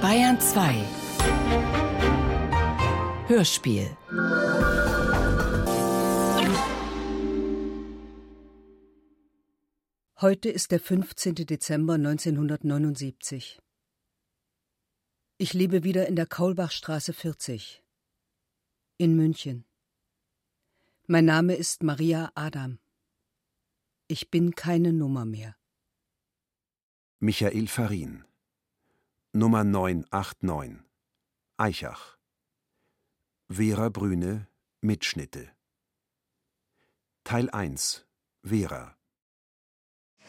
Bayern 2 Hörspiel Heute ist der 15. Dezember 1979. Ich lebe wieder in der Kaulbachstraße 40 in München. Mein Name ist Maria Adam. Ich bin keine Nummer mehr. Michael Farin Nummer 989 Eichach Vera Brüne Mitschnitte Teil 1 Vera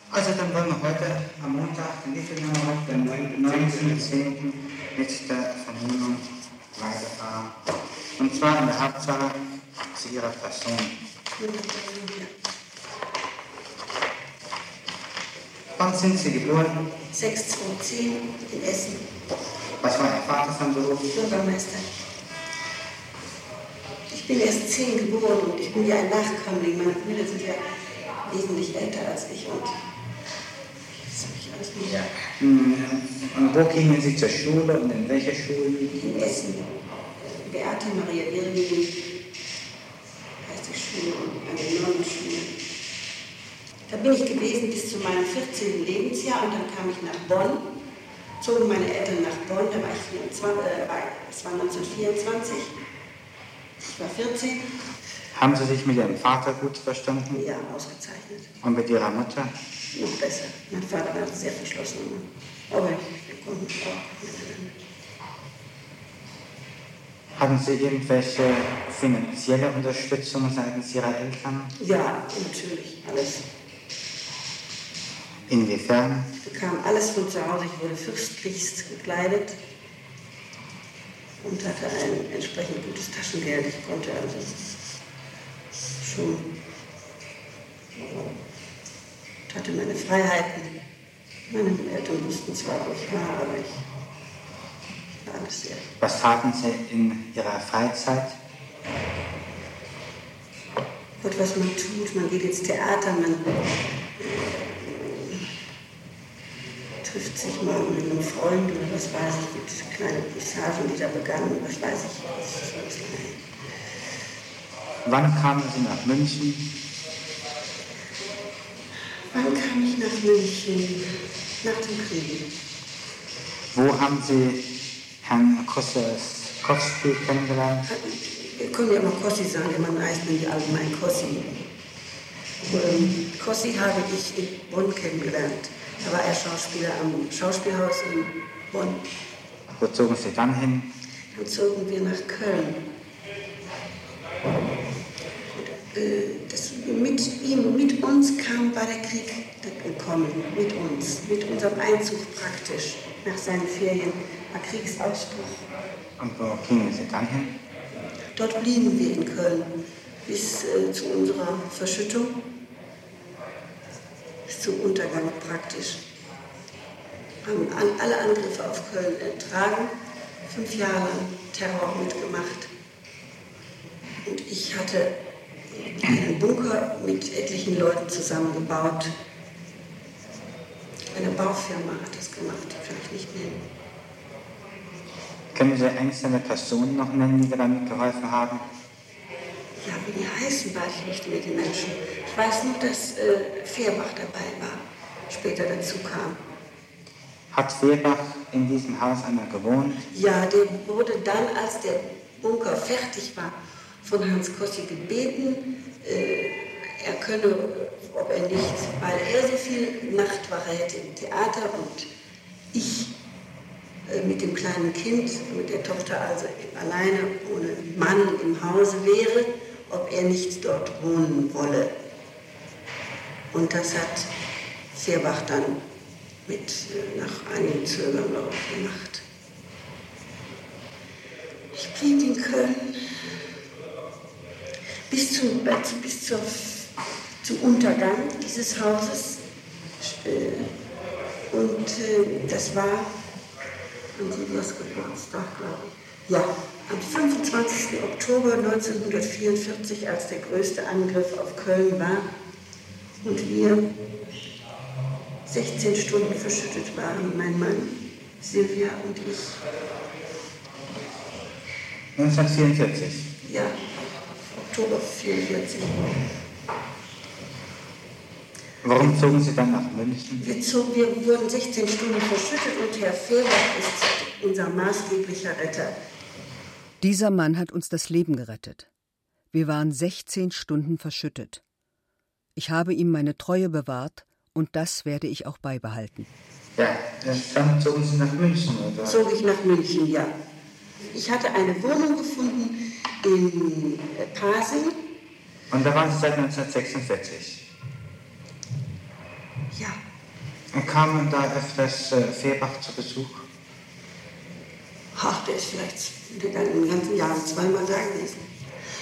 also dann wollen wir heute am Montag, den den 19.10. mit der Vernehmung weiterfahren. Und zwar in der Hauptsache zu ihrer Person. Wann sind Sie geboren? 6210 in Essen. Was war Ihr Vater von Beruf? Bürgermeister. Ich bin erst zehn geboren und ich bin ja ein Nachkömmling. Meine Brüder sind ja wesentlich älter als ich und ja. Hm, und wo gingen Sie zur Schule und in welcher Schule? In Essen. Beate Maria Irwin heißt die Schule, eine Nonnenschule. Da bin ich gewesen bis zu meinem 14. Lebensjahr und dann kam ich nach Bonn, zogen meine Eltern nach Bonn, da war ich 24, äh, es war 1924, ich war 14. Haben Sie sich mit Ihrem Vater gut verstanden? Ja, ausgezeichnet. Und mit Ihrer Mutter? noch besser. Mein Vater war sehr verschlossen. Aber wir konnten auch miteinander. Haben Sie irgendwelche finanzielle Unterstützung seitens Ihrer Eltern? Ja, natürlich, alles. Inwiefern? Ich bekam alles von zu Hause. Ich wurde fürstlichst gekleidet und hatte ein entsprechend gutes Taschengeld. Ich konnte also schon ich hatte meine Freiheiten. Meine Eltern wussten zwar, wo ich war, aber ich war alles sehr. Was taten Sie in Ihrer Freizeit? Gott, was man tut. Man geht ins Theater, man äh, trifft sich mal mit einem Freund oder was weiß ich, mit kleinen Passagen, die da begannen, was weiß ich. Das ist alles Wann kamen Sie nach München? Wann kam ich nach München? Nach dem Krieg. Wo haben Sie Herrn Kostkowski kennengelernt? Wir können ja immer Kossi sagen, man heißt nämlich allgemein Kossi. Ähm, Kossi habe ich in Bonn kennengelernt. Da war er Schauspieler am Schauspielhaus in Bonn. Wo zogen Sie dann hin? Dann zogen wir nach Köln. Und, äh, das, mit ihm, mit uns kam, war der Krieg gekommen, mit uns, mit unserem Einzug praktisch nach seinen Ferien, war Kriegsausbruch. Und wo gingen Sie dann hin? Dort blieben wir in Köln bis äh, zu unserer Verschüttung, zum Untergang praktisch. Haben alle Angriffe auf Köln ertragen, fünf Jahre lang Terror mitgemacht. Und ich hatte einen Bunker mit etlichen Leuten zusammengebaut. Eine Baufirma hat das gemacht, die kann ich nicht nennen. Können Sie einzelne Personen noch nennen, die damit geholfen haben? Ja, wie die heißen, weiß ich nicht mehr, die Menschen. Ich weiß nur, dass äh, Fehrbach dabei war, später dazu kam. Hat Fehrbach in diesem Haus einmal gewohnt? Ja, der wurde dann, als der Bunker fertig war, von Hans Kossi gebeten, äh, er könne, ob er nicht, weil er so viel Nachtwache hätte im Theater und ich äh, mit dem kleinen Kind, mit der Tochter also alleine ohne Mann im Hause wäre, ob er nicht dort wohnen wolle. Und das hat Fehrbach dann mit, äh, nach einigem Zögern gemacht. Ich blieb in Köln bis zum, bis zur, zum Untergang dieses Hauses. Äh, und äh, das war an Silvias Geburtstag, glaube ich. Ja, am 25. Oktober 1944, als der größte Angriff auf Köln war und wir 16 Stunden verschüttet waren, mein Mann Silvia und ich. 1944? Ja, Oktober 44. Warum zogen Sie dann nach München? Wir, zogen, wir wurden 16 Stunden verschüttet und Herr Fehler ist unser maßgeblicher Retter. Dieser Mann hat uns das Leben gerettet. Wir waren 16 Stunden verschüttet. Ich habe ihm meine Treue bewahrt und das werde ich auch beibehalten. Ja, dann zogen Sie nach München, oder? Zog ich nach München, ja. Ich hatte eine Wohnung gefunden in Pasing. Und da waren Sie seit 1946? Ja. Und kamen da öfters äh, Fehrbach zu Besuch? Ach, der ist vielleicht den ganzen Jahren zweimal da gewesen.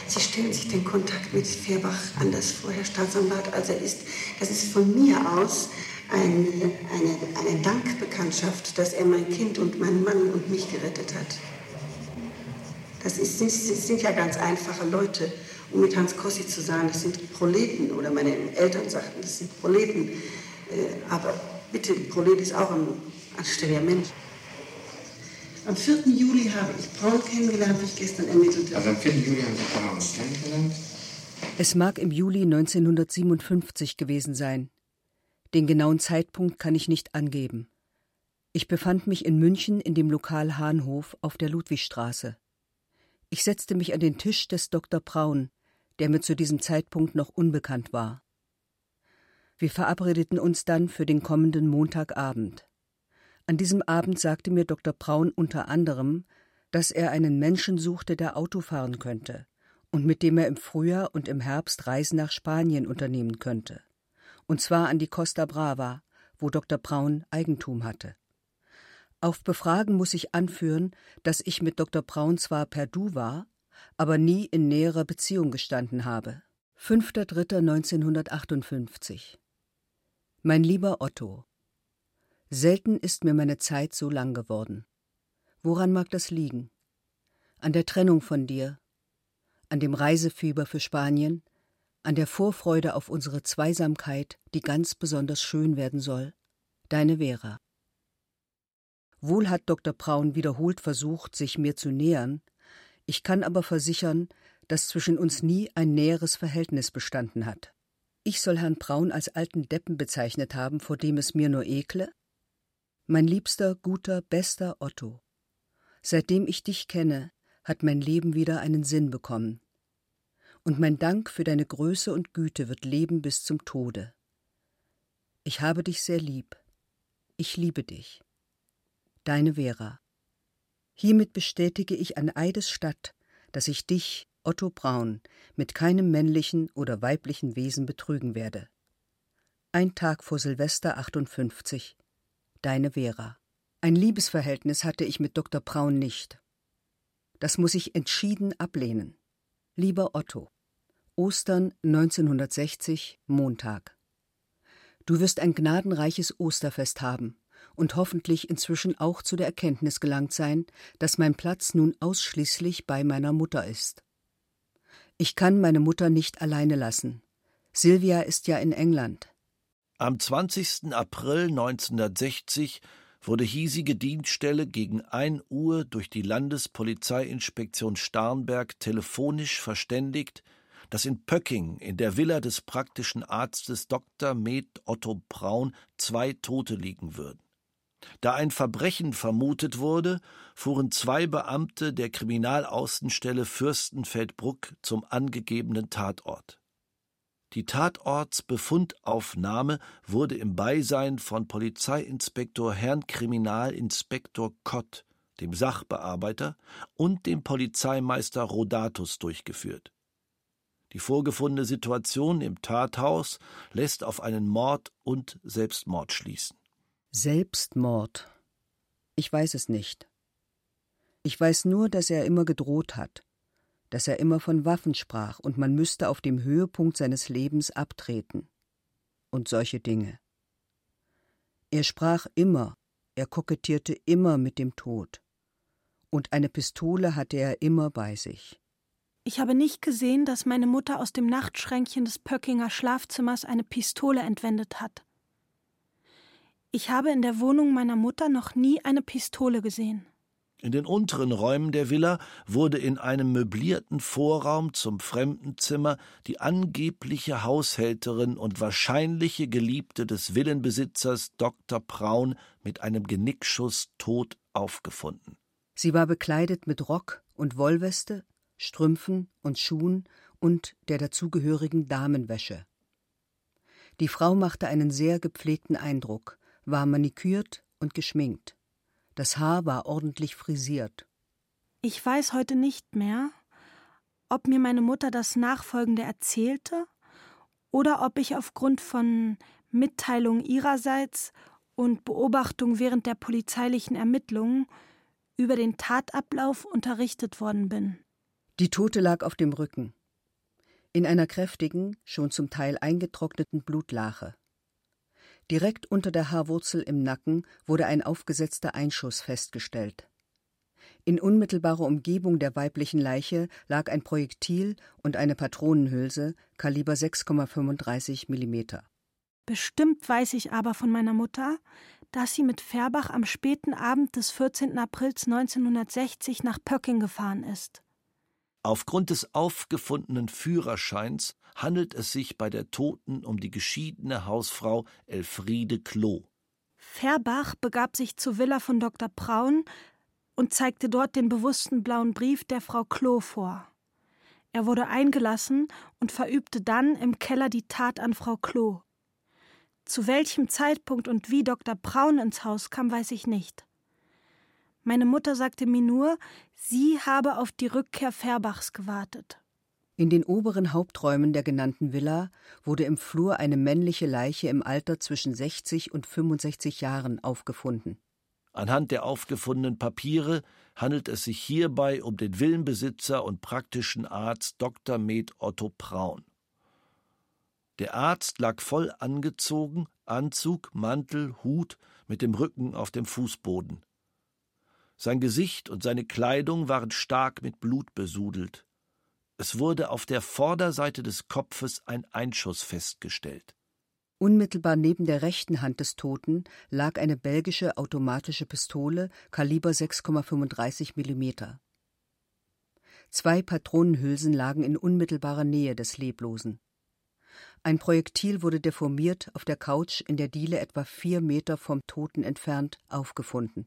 Sie stellen sich den Kontakt mit Fehrbach anders vor, Herr Staatsanwalt, als er ist. Das ist von mir aus eine, eine, eine Dankbekanntschaft, dass er mein Kind und meinen Mann und mich gerettet hat. Das, ist, das sind ja ganz einfache Leute. Um mit Hans Kossi zu sagen, das sind Proleten, oder meine Eltern sagten, das sind Proleten. Äh, aber bitte, ein Prolet ist auch ein anständiger Mensch. Am 4. Juli habe ich Braun kennengelernt, wie ich gestern ermittelte. Also am 4. Juli haben Sie Braun kennengelernt? Es mag im Juli 1957 gewesen sein. Den genauen Zeitpunkt kann ich nicht angeben. Ich befand mich in München in dem Lokal Hahnhof auf der Ludwigstraße. Ich setzte mich an den Tisch des Dr. Braun, der mir zu diesem Zeitpunkt noch unbekannt war. Wir verabredeten uns dann für den kommenden Montagabend. An diesem Abend sagte mir Dr. Braun unter anderem, dass er einen Menschen suchte, der Auto fahren könnte und mit dem er im Frühjahr und im Herbst Reisen nach Spanien unternehmen könnte. Und zwar an die Costa Brava, wo Dr. Braun Eigentum hatte. Auf Befragen muss ich anführen, dass ich mit Dr. Braun zwar per Du war, aber nie in näherer Beziehung gestanden habe. 5.3.1958 mein lieber Otto, selten ist mir meine Zeit so lang geworden. Woran mag das liegen? An der Trennung von dir, an dem Reisefieber für Spanien, an der Vorfreude auf unsere Zweisamkeit, die ganz besonders schön werden soll? Deine Vera. Wohl hat Dr. Braun wiederholt versucht, sich mir zu nähern, ich kann aber versichern, dass zwischen uns nie ein näheres Verhältnis bestanden hat. Ich soll Herrn Braun als alten Deppen bezeichnet haben, vor dem es mir nur ekle? Mein liebster, guter, bester Otto. Seitdem ich dich kenne, hat mein Leben wieder einen Sinn bekommen. Und mein Dank für deine Größe und Güte wird leben bis zum Tode. Ich habe dich sehr lieb. Ich liebe dich. Deine Vera. Hiermit bestätige ich an Eides statt, dass ich dich, Otto Braun mit keinem männlichen oder weiblichen Wesen betrügen werde. Ein Tag vor Silvester 58. Deine Vera. Ein Liebesverhältnis hatte ich mit Dr. Braun nicht. Das muss ich entschieden ablehnen. Lieber Otto, Ostern 1960, Montag. Du wirst ein gnadenreiches Osterfest haben und hoffentlich inzwischen auch zu der Erkenntnis gelangt sein, dass mein Platz nun ausschließlich bei meiner Mutter ist. Ich kann meine Mutter nicht alleine lassen. Silvia ist ja in England. Am 20. April 1960 wurde hiesige Dienststelle gegen 1 Uhr durch die Landespolizeiinspektion Starnberg telefonisch verständigt, dass in Pöcking in der Villa des praktischen Arztes Dr. Med Otto Braun zwei Tote liegen würden. Da ein Verbrechen vermutet wurde, fuhren zwei Beamte der Kriminalaußenstelle Fürstenfeldbruck zum angegebenen Tatort. Die Tatortsbefundaufnahme wurde im Beisein von Polizeiinspektor Herrn Kriminalinspektor Kott, dem Sachbearbeiter, und dem Polizeimeister Rodatus durchgeführt. Die vorgefundene Situation im Tathaus lässt auf einen Mord und Selbstmord schließen. Selbstmord. Ich weiß es nicht. Ich weiß nur, dass er immer gedroht hat, dass er immer von Waffen sprach und man müsste auf dem Höhepunkt seines Lebens abtreten. Und solche Dinge. Er sprach immer, er kokettierte immer mit dem Tod. Und eine Pistole hatte er immer bei sich. Ich habe nicht gesehen, dass meine Mutter aus dem Nachtschränkchen des Pöckinger Schlafzimmers eine Pistole entwendet hat. Ich habe in der Wohnung meiner Mutter noch nie eine Pistole gesehen. In den unteren Räumen der Villa wurde in einem möblierten Vorraum zum Fremdenzimmer die angebliche Haushälterin und wahrscheinliche Geliebte des Villenbesitzers Dr. Braun mit einem Genickschuss tot aufgefunden. Sie war bekleidet mit Rock und Wollweste, Strümpfen und Schuhen und der dazugehörigen Damenwäsche. Die Frau machte einen sehr gepflegten Eindruck, war manikürt und geschminkt. Das Haar war ordentlich frisiert. Ich weiß heute nicht mehr, ob mir meine Mutter das Nachfolgende erzählte oder ob ich aufgrund von Mitteilungen ihrerseits und Beobachtung während der polizeilichen Ermittlungen über den Tatablauf unterrichtet worden bin. Die Tote lag auf dem Rücken, in einer kräftigen, schon zum Teil eingetrockneten Blutlache. Direkt unter der Haarwurzel im Nacken wurde ein aufgesetzter Einschuss festgestellt. In unmittelbarer Umgebung der weiblichen Leiche lag ein Projektil und eine Patronenhülse Kaliber 6,35 mm. Bestimmt weiß ich aber von meiner Mutter, dass sie mit Färbach am späten Abend des 14. Aprils 1960 nach Pöcking gefahren ist. Aufgrund des aufgefundenen Führerscheins handelt es sich bei der Toten um die geschiedene Hausfrau Elfriede Klo. Färbach begab sich zur Villa von Dr. Braun und zeigte dort den bewussten blauen Brief der Frau Klo vor. Er wurde eingelassen und verübte dann im Keller die Tat an Frau Klo. Zu welchem Zeitpunkt und wie Dr. Braun ins Haus kam, weiß ich nicht. Meine Mutter sagte mir nur, sie habe auf die Rückkehr Färbachs gewartet. In den oberen Haupträumen der genannten Villa wurde im Flur eine männliche Leiche im Alter zwischen 60 und 65 Jahren aufgefunden. Anhand der aufgefundenen Papiere handelt es sich hierbei um den Villenbesitzer und praktischen Arzt Dr. Med Otto Braun. Der Arzt lag voll angezogen, Anzug, Mantel, Hut, mit dem Rücken auf dem Fußboden. Sein Gesicht und seine Kleidung waren stark mit Blut besudelt. Es wurde auf der Vorderseite des Kopfes ein Einschuss festgestellt. Unmittelbar neben der rechten Hand des Toten lag eine belgische automatische Pistole Kaliber 6,35 mm. Zwei Patronenhülsen lagen in unmittelbarer Nähe des Leblosen. Ein Projektil wurde deformiert auf der Couch in der Diele etwa vier Meter vom Toten entfernt aufgefunden.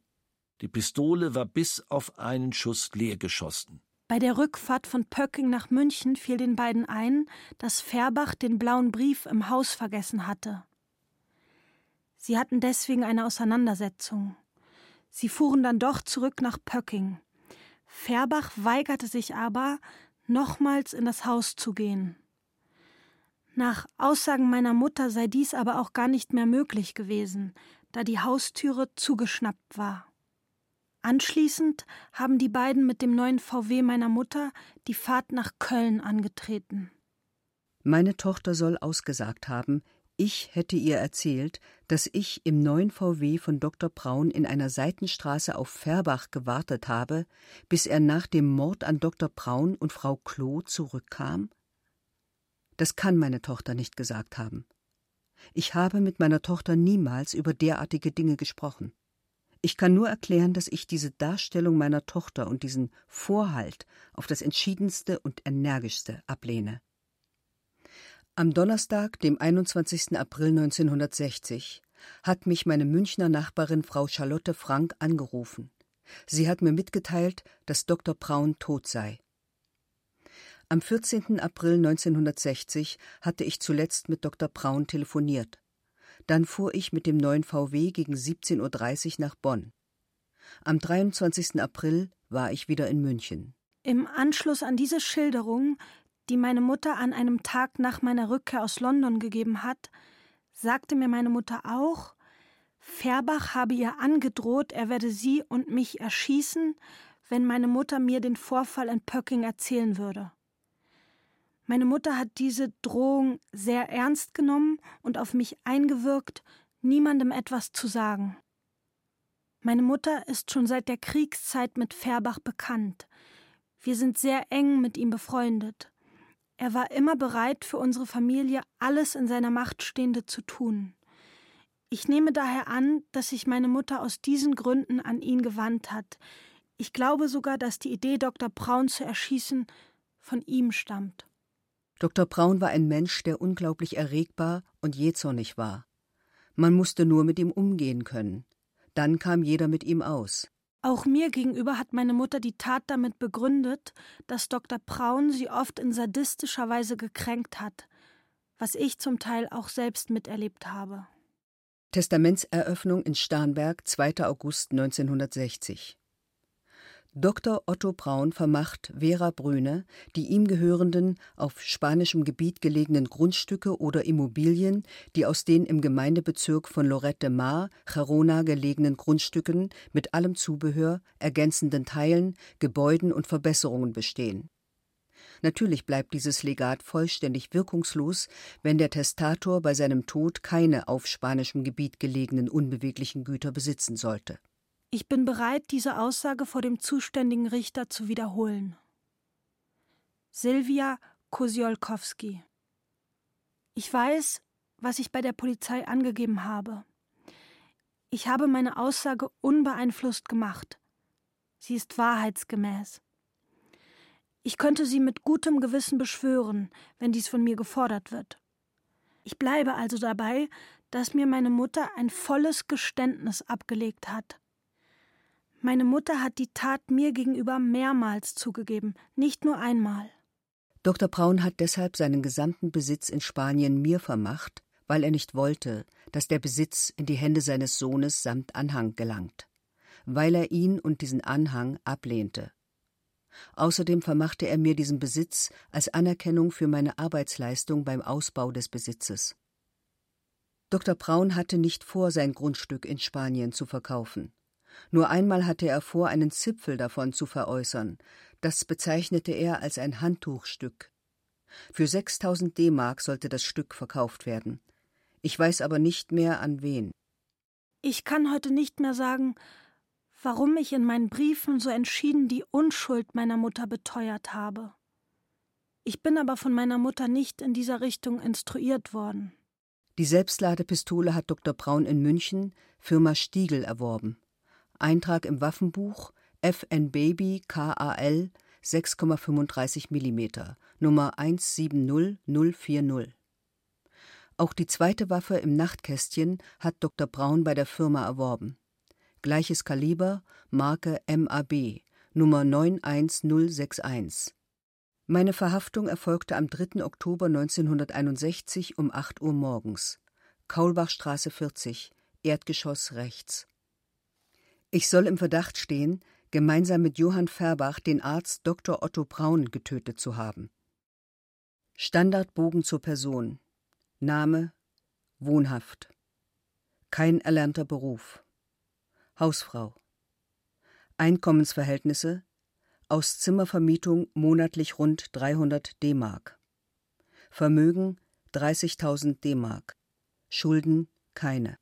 Die Pistole war bis auf einen Schuss leer geschossen. Bei der Rückfahrt von Pöcking nach München fiel den beiden ein, dass Färbach den blauen Brief im Haus vergessen hatte. Sie hatten deswegen eine Auseinandersetzung. Sie fuhren dann doch zurück nach Pöcking. Färbach weigerte sich aber, nochmals in das Haus zu gehen. Nach Aussagen meiner Mutter sei dies aber auch gar nicht mehr möglich gewesen, da die Haustüre zugeschnappt war. Anschließend haben die beiden mit dem neuen VW meiner Mutter die Fahrt nach Köln angetreten. Meine Tochter soll ausgesagt haben, ich hätte ihr erzählt, dass ich im neuen VW von Dr. Braun in einer Seitenstraße auf Färbach gewartet habe, bis er nach dem Mord an Dr. Braun und Frau Klo zurückkam? Das kann meine Tochter nicht gesagt haben. Ich habe mit meiner Tochter niemals über derartige Dinge gesprochen. Ich kann nur erklären, dass ich diese Darstellung meiner Tochter und diesen Vorhalt auf das entschiedenste und energischste ablehne. Am Donnerstag, dem 21. April 1960, hat mich meine Münchner Nachbarin Frau Charlotte Frank angerufen. Sie hat mir mitgeteilt, dass Dr. Braun tot sei. Am 14. April 1960 hatte ich zuletzt mit Dr. Braun telefoniert. Dann fuhr ich mit dem neuen VW gegen 17.30 Uhr nach Bonn. Am 23. April war ich wieder in München. Im Anschluss an diese Schilderung, die meine Mutter an einem Tag nach meiner Rückkehr aus London gegeben hat, sagte mir meine Mutter auch, Färbach habe ihr angedroht, er werde sie und mich erschießen, wenn meine Mutter mir den Vorfall in Pöcking erzählen würde. Meine Mutter hat diese Drohung sehr ernst genommen und auf mich eingewirkt, niemandem etwas zu sagen. Meine Mutter ist schon seit der Kriegszeit mit Färbach bekannt. Wir sind sehr eng mit ihm befreundet. Er war immer bereit, für unsere Familie alles in seiner Macht Stehende zu tun. Ich nehme daher an, dass sich meine Mutter aus diesen Gründen an ihn gewandt hat. Ich glaube sogar, dass die Idee, Dr. Braun zu erschießen, von ihm stammt. Dr. Braun war ein Mensch, der unglaublich erregbar und jähzornig war. Man musste nur mit ihm umgehen können. Dann kam jeder mit ihm aus. Auch mir gegenüber hat meine Mutter die Tat damit begründet, dass Dr. Braun sie oft in sadistischer Weise gekränkt hat, was ich zum Teil auch selbst miterlebt habe. Testamentseröffnung in Starnberg, 2. August 1960. Dr. Otto Braun vermacht Vera Brüne die ihm gehörenden, auf spanischem Gebiet gelegenen Grundstücke oder Immobilien, die aus den im Gemeindebezirk von Lorette Mar, Gerona gelegenen Grundstücken mit allem Zubehör, ergänzenden Teilen, Gebäuden und Verbesserungen bestehen. Natürlich bleibt dieses Legat vollständig wirkungslos, wenn der Testator bei seinem Tod keine auf spanischem Gebiet gelegenen unbeweglichen Güter besitzen sollte ich bin bereit, diese Aussage vor dem zuständigen Richter zu wiederholen. Silvia Kosiolkowski. Ich weiß, was ich bei der Polizei angegeben habe. Ich habe meine Aussage unbeeinflusst gemacht. Sie ist wahrheitsgemäß. Ich könnte sie mit gutem Gewissen beschwören, wenn dies von mir gefordert wird. Ich bleibe also dabei, dass mir meine Mutter ein volles Geständnis abgelegt hat. Meine Mutter hat die Tat mir gegenüber mehrmals zugegeben, nicht nur einmal. Dr. Braun hat deshalb seinen gesamten Besitz in Spanien mir vermacht, weil er nicht wollte, dass der Besitz in die Hände seines Sohnes samt Anhang gelangt, weil er ihn und diesen Anhang ablehnte. Außerdem vermachte er mir diesen Besitz als Anerkennung für meine Arbeitsleistung beim Ausbau des Besitzes. Dr. Braun hatte nicht vor, sein Grundstück in Spanien zu verkaufen. Nur einmal hatte er vor, einen Zipfel davon zu veräußern. Das bezeichnete er als ein Handtuchstück. Für 6000 D-Mark sollte das Stück verkauft werden. Ich weiß aber nicht mehr an wen. Ich kann heute nicht mehr sagen, warum ich in meinen Briefen so entschieden die Unschuld meiner Mutter beteuert habe. Ich bin aber von meiner Mutter nicht in dieser Richtung instruiert worden. Die Selbstladepistole hat Dr. Braun in München, Firma Stiegel, erworben. Eintrag im Waffenbuch FN Baby KAL 6,35 mm, Nummer 170040. Auch die zweite Waffe im Nachtkästchen hat Dr. Braun bei der Firma erworben. Gleiches Kaliber, Marke MAB, Nummer 91061. Meine Verhaftung erfolgte am 3. Oktober 1961 um 8 Uhr morgens. Kaulbachstraße 40, Erdgeschoss rechts. Ich soll im Verdacht stehen, gemeinsam mit Johann Färbach den Arzt Dr. Otto Braun getötet zu haben. Standardbogen zur Person. Name Wohnhaft. Kein erlernter Beruf. Hausfrau. Einkommensverhältnisse aus Zimmervermietung monatlich rund 300 D-Mark. Vermögen 30.000 D-Mark. Schulden keine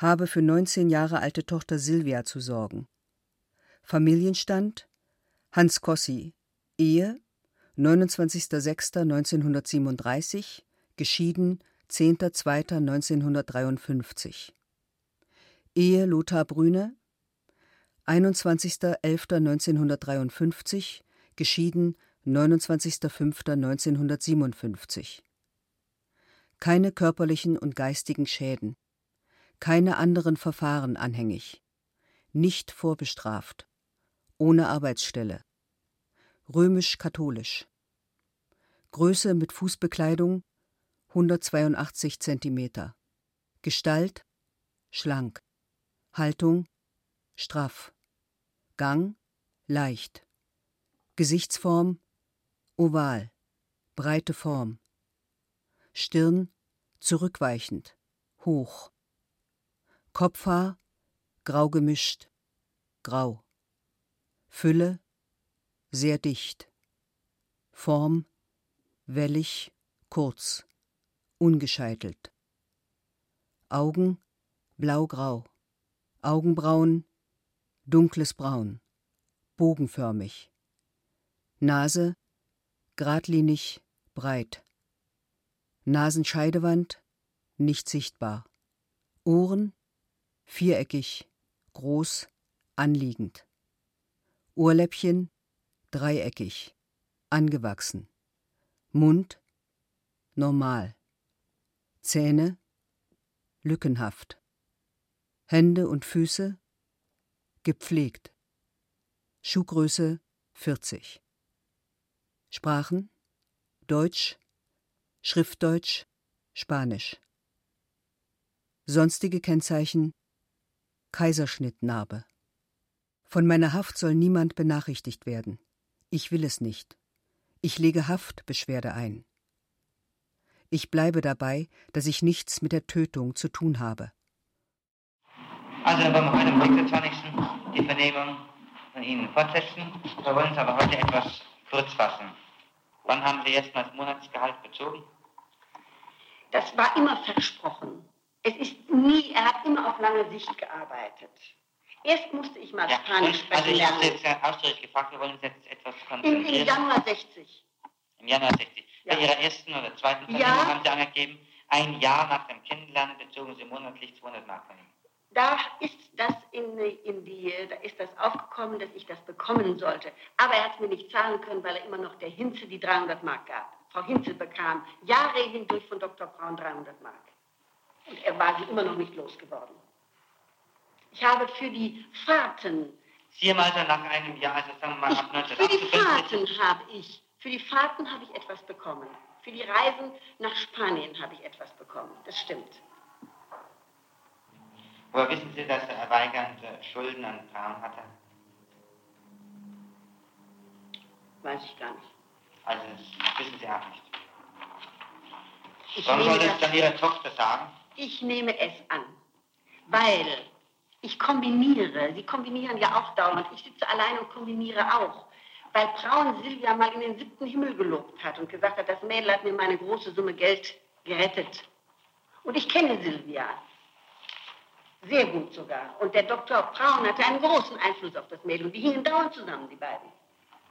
habe für 19 Jahre alte Tochter Silvia zu sorgen. Familienstand Hans Kossi, Ehe 29.06.1937, geschieden 10.02.1953. Ehe Lothar Brüne 21.11.1953, geschieden 29.05.1957. Keine körperlichen und geistigen Schäden keine anderen Verfahren anhängig, nicht vorbestraft, ohne Arbeitsstelle, römisch-katholisch, Größe mit Fußbekleidung 182 cm, Gestalt schlank, Haltung straff, Gang leicht, Gesichtsform oval, breite Form, Stirn zurückweichend, hoch, Kopfhaar grau gemischt, grau. Fülle sehr dicht. Form wellig, kurz, ungescheitelt. Augen blaugrau. Augenbrauen dunkles Braun, bogenförmig. Nase geradlinig, breit. Nasenscheidewand nicht sichtbar. Ohren viereckig, groß, anliegend. Ohrläppchen dreieckig, angewachsen. Mund normal. Zähne lückenhaft. Hände und Füße gepflegt. Schuhgröße 40. Sprachen Deutsch, Schriftdeutsch, Spanisch. Sonstige Kennzeichen Kaiserschnittnarbe. Von meiner Haft soll niemand benachrichtigt werden. Ich will es nicht. Ich lege Haftbeschwerde ein. Ich bleibe dabei, dass ich nichts mit der Tötung zu tun habe. Also dann wollen wir heute am 26. die Vernehmung von Ihnen fortsetzen. Wir wollen es aber heute etwas kurz fassen. Wann haben Sie erstmals Monatsgehalt bezogen? Das war immer versprochen. Es ist nie, er hat immer auf lange Sicht gearbeitet. Erst musste ich mal Ja, Spanisch und, also sprechen ich habe jetzt ausdrücklich gefragt, wir wollen uns jetzt etwas konzentrieren. Im Januar 60. Im Januar 60. Bei Ja. Ihrer ersten oder zweiten Vernehmung Ja. haben Sie angegeben, ein Jahr nach dem Kennenlernen bezogen Sie monatlich 200 Mark von ihm. Da ist das in, in die, da ist das aufgekommen, dass ich das bekommen sollte. Aber er hat es mir nicht zahlen können, weil er immer noch der Hinze die 300 Mark gab. Frau Hinze bekam Jahre hindurch von Dr. Braun 300 Mark. Und er war sie immer noch nicht losgeworden. Ich habe für die Fahrten, also nach einem Jahr, also sagen wir mal ich, ab für die 1958, Fahrten habe ich, für die Fahrten habe ich etwas bekommen. Für die Reisen nach Spanien habe ich etwas bekommen. Das stimmt. Woher wissen Sie, dass er Weigand äh, Schulden an Braun hatte? Weiß ich gar nicht. Also das wissen Sie auch nicht. Ich Warum nehme soll das- das dann Ihre Tochter sagen? Ich nehme es an, weil ich kombiniere. Sie kombinieren ja auch dauernd. Ich sitze allein und kombiniere auch. Weil Braun Silvia mal in den siebten Himmel gelobt hat und gesagt hat, das Mädel hat mir meine große Summe Geld gerettet. Und ich kenne Silvia. Sehr gut sogar. Und der Dr. Braun hatte einen großen Einfluss auf das Mädel. Und die hingen dauernd zusammen, die beiden.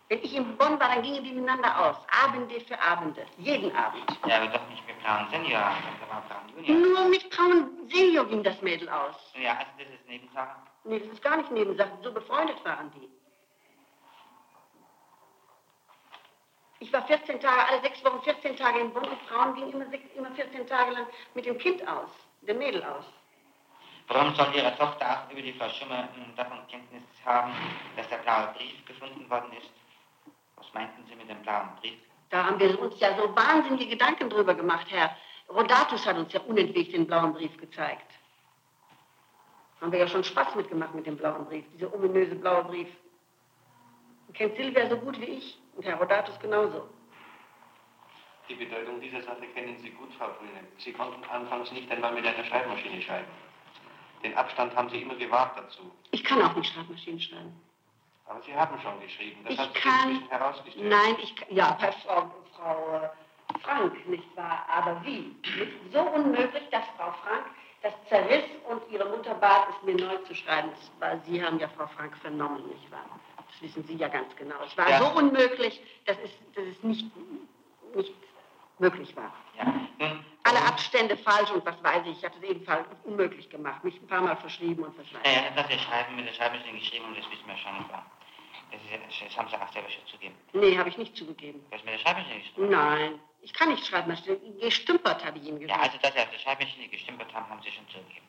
Wenn ich in Bonn war, dann gingen die miteinander aus. Abende für Abende. Jeden Abend. Ja, aber doch nicht Braun Senior, das war Braun Junior. Nur mit Braun Senior ging das Mädel aus. Ja, also das ist Nebensache. Nee, das ist gar nicht Nebensache. So befreundet waren die. Ich war 14 Tage, alle sechs Wochen 14 Tage in Bonn und Frauen gingen immer, sechs, immer 14 Tage lang mit dem Kind aus, dem Mädel aus. Warum soll Ihre Tochter auch über die Frau Schummer mh, davon Kenntnis haben, dass der blaue Brief gefunden worden ist? Was meinten Sie mit dem blauen Brief? Da haben wir uns ja so wahnsinnige Gedanken drüber gemacht, Herr. Rodatus hat uns ja unentwegt den blauen Brief gezeigt. Haben wir ja schon Spaß mitgemacht mit dem blauen Brief, dieser ominöse blaue Brief. Und kennt Silvia so gut wie ich und Herr Rodatus genauso. Die Bedeutung dieser Sache kennen Sie gut, Frau Brüne. Sie konnten anfangs nicht einmal mit einer Schreibmaschine schreiben. Den Abstand haben Sie immer gewahrt dazu. Ich kann auch nicht Schreibmaschinen schreiben. Aber Sie haben schon geschrieben. Das Ich hat sich kann- inzwischen herausgestellt. Nein, ich kann, ja, Frau, Frau äh, Frank, nicht wahr? Aber wie? So unmöglich, dass Frau Frank das zerriss und ihre Mutter bat es mir neu zu schreiben. War, Sie haben ja Frau Frank vernommen, nicht wahr? Das wissen Sie ja ganz genau. Es war Ja. so unmöglich, dass es, dass es nicht, nicht möglich war. Ja. Nun, Alle Abstände falsch und was weiß ich. Ich hatte es ebenfalls unmöglich gemacht. Mich ein paar Mal verschrieben und ich. Ja, ja, dass wir schreiben, mit der Schreibmaschine geschrieben und das wissen wir schon. nicht wahr? Das, ist, ja- das haben Sie auch selber schon zugeben. Nee, habe ich nicht zugegeben. Du hast mit der Schreibmaschine geschrieben. Nein, ich kann nicht Schreibmaschine. Gestümpert, habe ich ihm Ja, gesagt. also dass Sie auf der Schreibmaschine gestempelt haben, haben Sie schon zugegeben.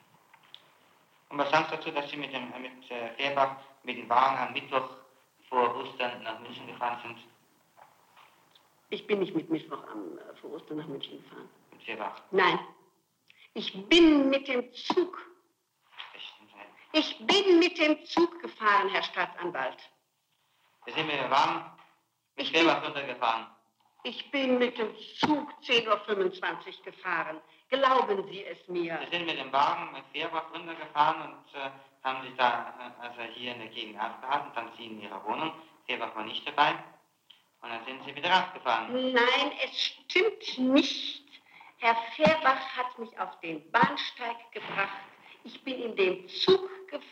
Und was sagst du dazu, dass Sie mit, dem, mit äh, Fehrbach mit dem Wagen am Mittwoch vor Ostern nach München gefahren sind? Ich bin nicht mit Mittwoch am äh, vor Ostern nach München gefahren. Mit Fehrbach. Nein. Ich bin mit dem Zug. Das ja. Ich bin mit dem Zug gefahren, Herr Staatsanwalt. Da sind wir mit dem Wagen mit Fehrbach runtergefahren. Ich bin mit dem Zug 10.25 Uhr gefahren. Glauben Sie es mir. Wir sind mit dem Wagen mit Fehrbach runtergefahren und äh, haben sich da äh, also hier in der Gegend aufgehalten. Dann Sie in Ihrer Wohnung. Fehrbach war nicht dabei. Und dann sind Sie wieder rausgefahren. Nein, es stimmt nicht. Herr Fehrbach hat mich auf den Bahnsteig gebracht. Ich bin in den Zug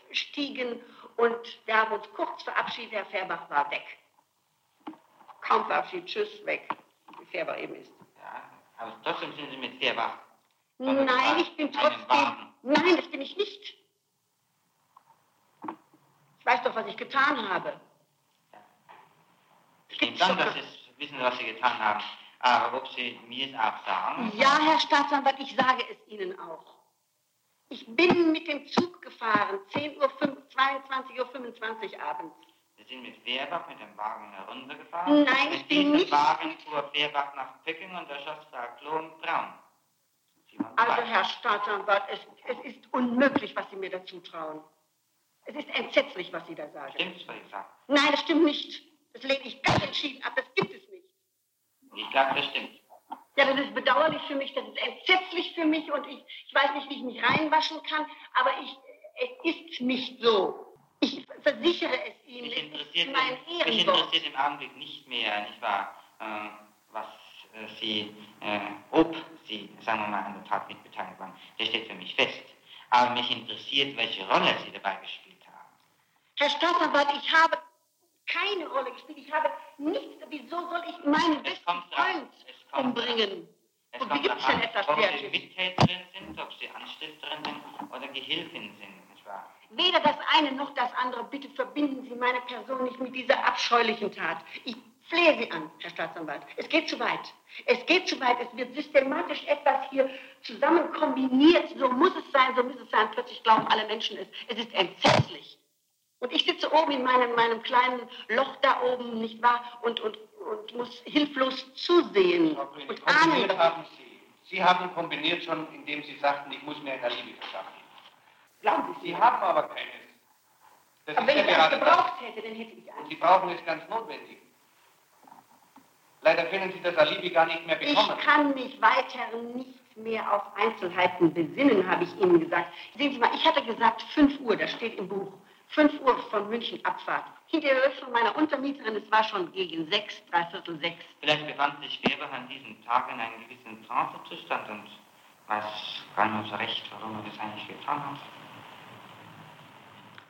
gestiegen und wir haben uns kurz verabschiedet. Herr Fehrbach war weg. Kaum verabschiedet, tschüss, weg. Wie Fehrbach eben ist. Ja, aber trotzdem sind Sie mit Fehrbach Nein, ich bin trotzdem. Nein, das bin ich nicht. Ich weiß doch, was ich getan habe. Stimmt schon, dass Sie wissen, was Sie getan haben. Aber ob Sie mir es auch sagen? Ja, Herr Staatsanwalt, ich sage es Ihnen auch. Ich bin mit dem Zug gefahren, 10 Uhr, 22.25 Uhr abends. Sie sind mit Fehrbach mit dem Wagen heruntergefahren? Nein, mit ich bin nicht. Mit Wagen fuhr Fehrbach nach Pöcking und da schoss Frau Klon Braun. Also, Herr Staatsanwalt, es, es ist unmöglich, was Sie mir dazu trauen. Es ist entsetzlich, was Sie da sagen. Stimmt's, was ich sage? Nein, das stimmt nicht. Das lehne ich ganz entschieden ab. Das gibt es nicht. Ich glaube, das stimmt. Ja, das ist bedauerlich für mich, das ist entsetzlich für mich und ich, ich weiß nicht, wie ich mich reinwaschen kann, aber ich, es ist nicht so. Ich versichere es Ihnen. Mich interessiert, es mein mich interessiert im Augenblick nicht mehr, nicht wahr, äh, was äh, Sie, äh, ob Sie, sagen wir mal, an der Tat mitbeteiligt waren. Das steht für mich fest. Aber mich interessiert, welche Rolle Sie dabei gespielt haben. Herr Staatsanwalt, ich habe keine Rolle gespielt. Ich habe nichts. Wieso soll ich meinen Es besten Freund umbringen? Es Und wie gibt es denn etwas ob Sie? Mittäterin sind, ob Sie Anstifterin sind oder Gehilfin sind, nicht wahr? Weder das eine noch das andere. Bitte verbinden Sie meine Person nicht mit dieser abscheulichen Tat. Ich flehe Sie an, Herr Staatsanwalt. Es geht zu weit. Es geht zu weit. Es wird systematisch etwas hier zusammen kombiniert. So muss es sein, so muss es sein. Plötzlich glauben alle Menschen es. Es ist entsetzlich. Und ich sitze oben in meinem, meinem kleinen Loch da oben, nicht wahr? Und, und, und muss hilflos zusehen Frau Grüne, und ahnen. kombiniert haben Sie. Sie haben kombiniert schon, indem Sie sagten, ich muss mir ein Alibi verschaffen. Glauben Sie Sie haben aber keines. Das Aber ist wenn ja ich das. gebraucht hätte, dann hätte ich eins. Sie brauchen es ganz notwendig. Leider können Sie das Alibi gar nicht mehr bekommen. Ich kann mich weiter nicht mehr auf Einzelheiten besinnen, habe ich Ihnen gesagt. Sehen Sie mal, ich hatte gesagt 5 Uhr, das steht im Buch. 5 Uhr von München Abfahrt. Hinterher von meiner Untermieterin, es war schon gegen sechs, dreiviertel sechs. Vielleicht befand sich Weber an diesem Tag in einem gewissen Trancezustand und weiß gar nicht so recht, warum er das eigentlich getan hat.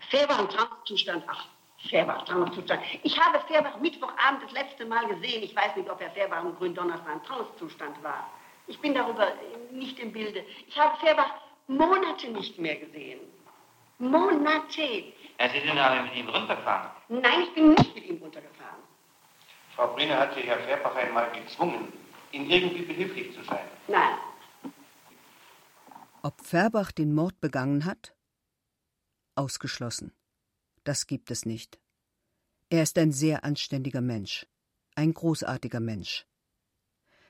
Färbach im Trancezustand. Ach, Färbach, Trancezustand. Ich habe Färbach Mittwochabend das letzte Mal gesehen. Ich weiß nicht, ob Herr Färbach im Gründonnerstag im Trancezustand war. Ich bin darüber nicht im Bilde. Ich habe Färbach Monate nicht mehr gesehen. Monate. Ja, Sie sind aber mit ihm runtergefahren. Nein, ich bin nicht mit ihm runtergefahren. Frau Brüne hat Sie Herr Färbach einmal gezwungen, ihm irgendwie behilflich zu sein. Nein. Ob Färbach den Mord begangen hat? Ausgeschlossen. Das gibt es nicht. Er ist ein sehr anständiger Mensch, ein großartiger Mensch.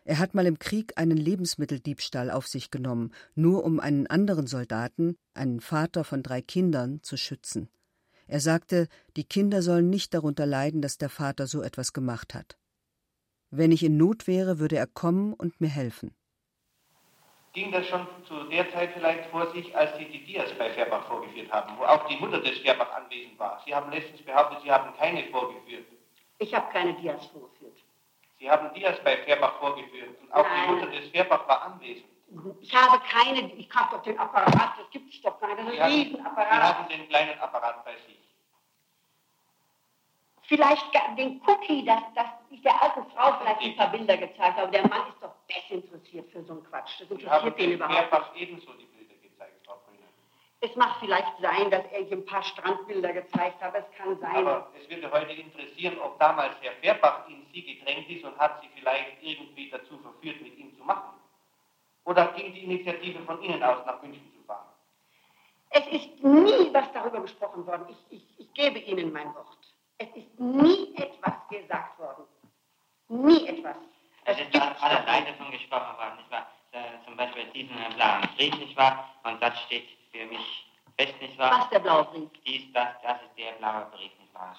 Er hat mal im Krieg einen Lebensmitteldiebstahl auf sich genommen, nur um einen anderen Soldaten, einen Vater von drei Kindern, zu schützen. Er sagte, die Kinder sollen nicht darunter leiden, dass der Vater so etwas gemacht hat. Wenn ich in Not wäre, würde er kommen und mir helfen. Ging das schon zu der Zeit vielleicht vor sich, als Sie die Dias bei Färbach vorgeführt haben, wo auch die Mutter des Färbach anwesend war? Sie haben letztens behauptet, Sie haben keine vorgeführt. Ich habe keine Dias vorgeführt. Sie haben Dias bei Färbach vorgeführt und auch Nein. die Mutter des Färbach war anwesend. Ich habe keine, ich habe doch den Apparat, das gibt es doch gar nicht, das ist ein hatten, Sie Riesenapparat. hatten den kleinen Apparat bei sich. Vielleicht den Cookie, dass, dass ich der alten Frau vielleicht ein paar Bilder gezeigt habe. Der Mann ist doch desinteressiert für so einen Quatsch. Das Sie haben interessiert ihn dem überhaupt nicht. Färbach ebenso die Bilder gezeigt, Frau Brüne. Es mag vielleicht sein, dass er ihm ein paar Strandbilder gezeigt hat. Es kann sein. Aber es würde heute interessieren, ob damals Herr Färbach in Sie gedrängt ist und hat Sie vielleicht irgendwie dazu verführt, mit ihm zu machen. Oder ging die Initiative von Ihnen aus, nach München zu fahren? Es ist nie was darüber gesprochen worden. Ich, ich, ich gebe Ihnen mein Wort. Es ist nie etwas gesagt worden. Nie etwas. Es Das ist gibt's an aller doch Seite von gesprochen worden, nicht wahr? Zum Beispiel diesen blauen Brief, nicht wahr? Und das steht für mich fest, nicht wahr? Was der blaue Brief? Dies, das, das ist der blaue Brief, nicht wahr?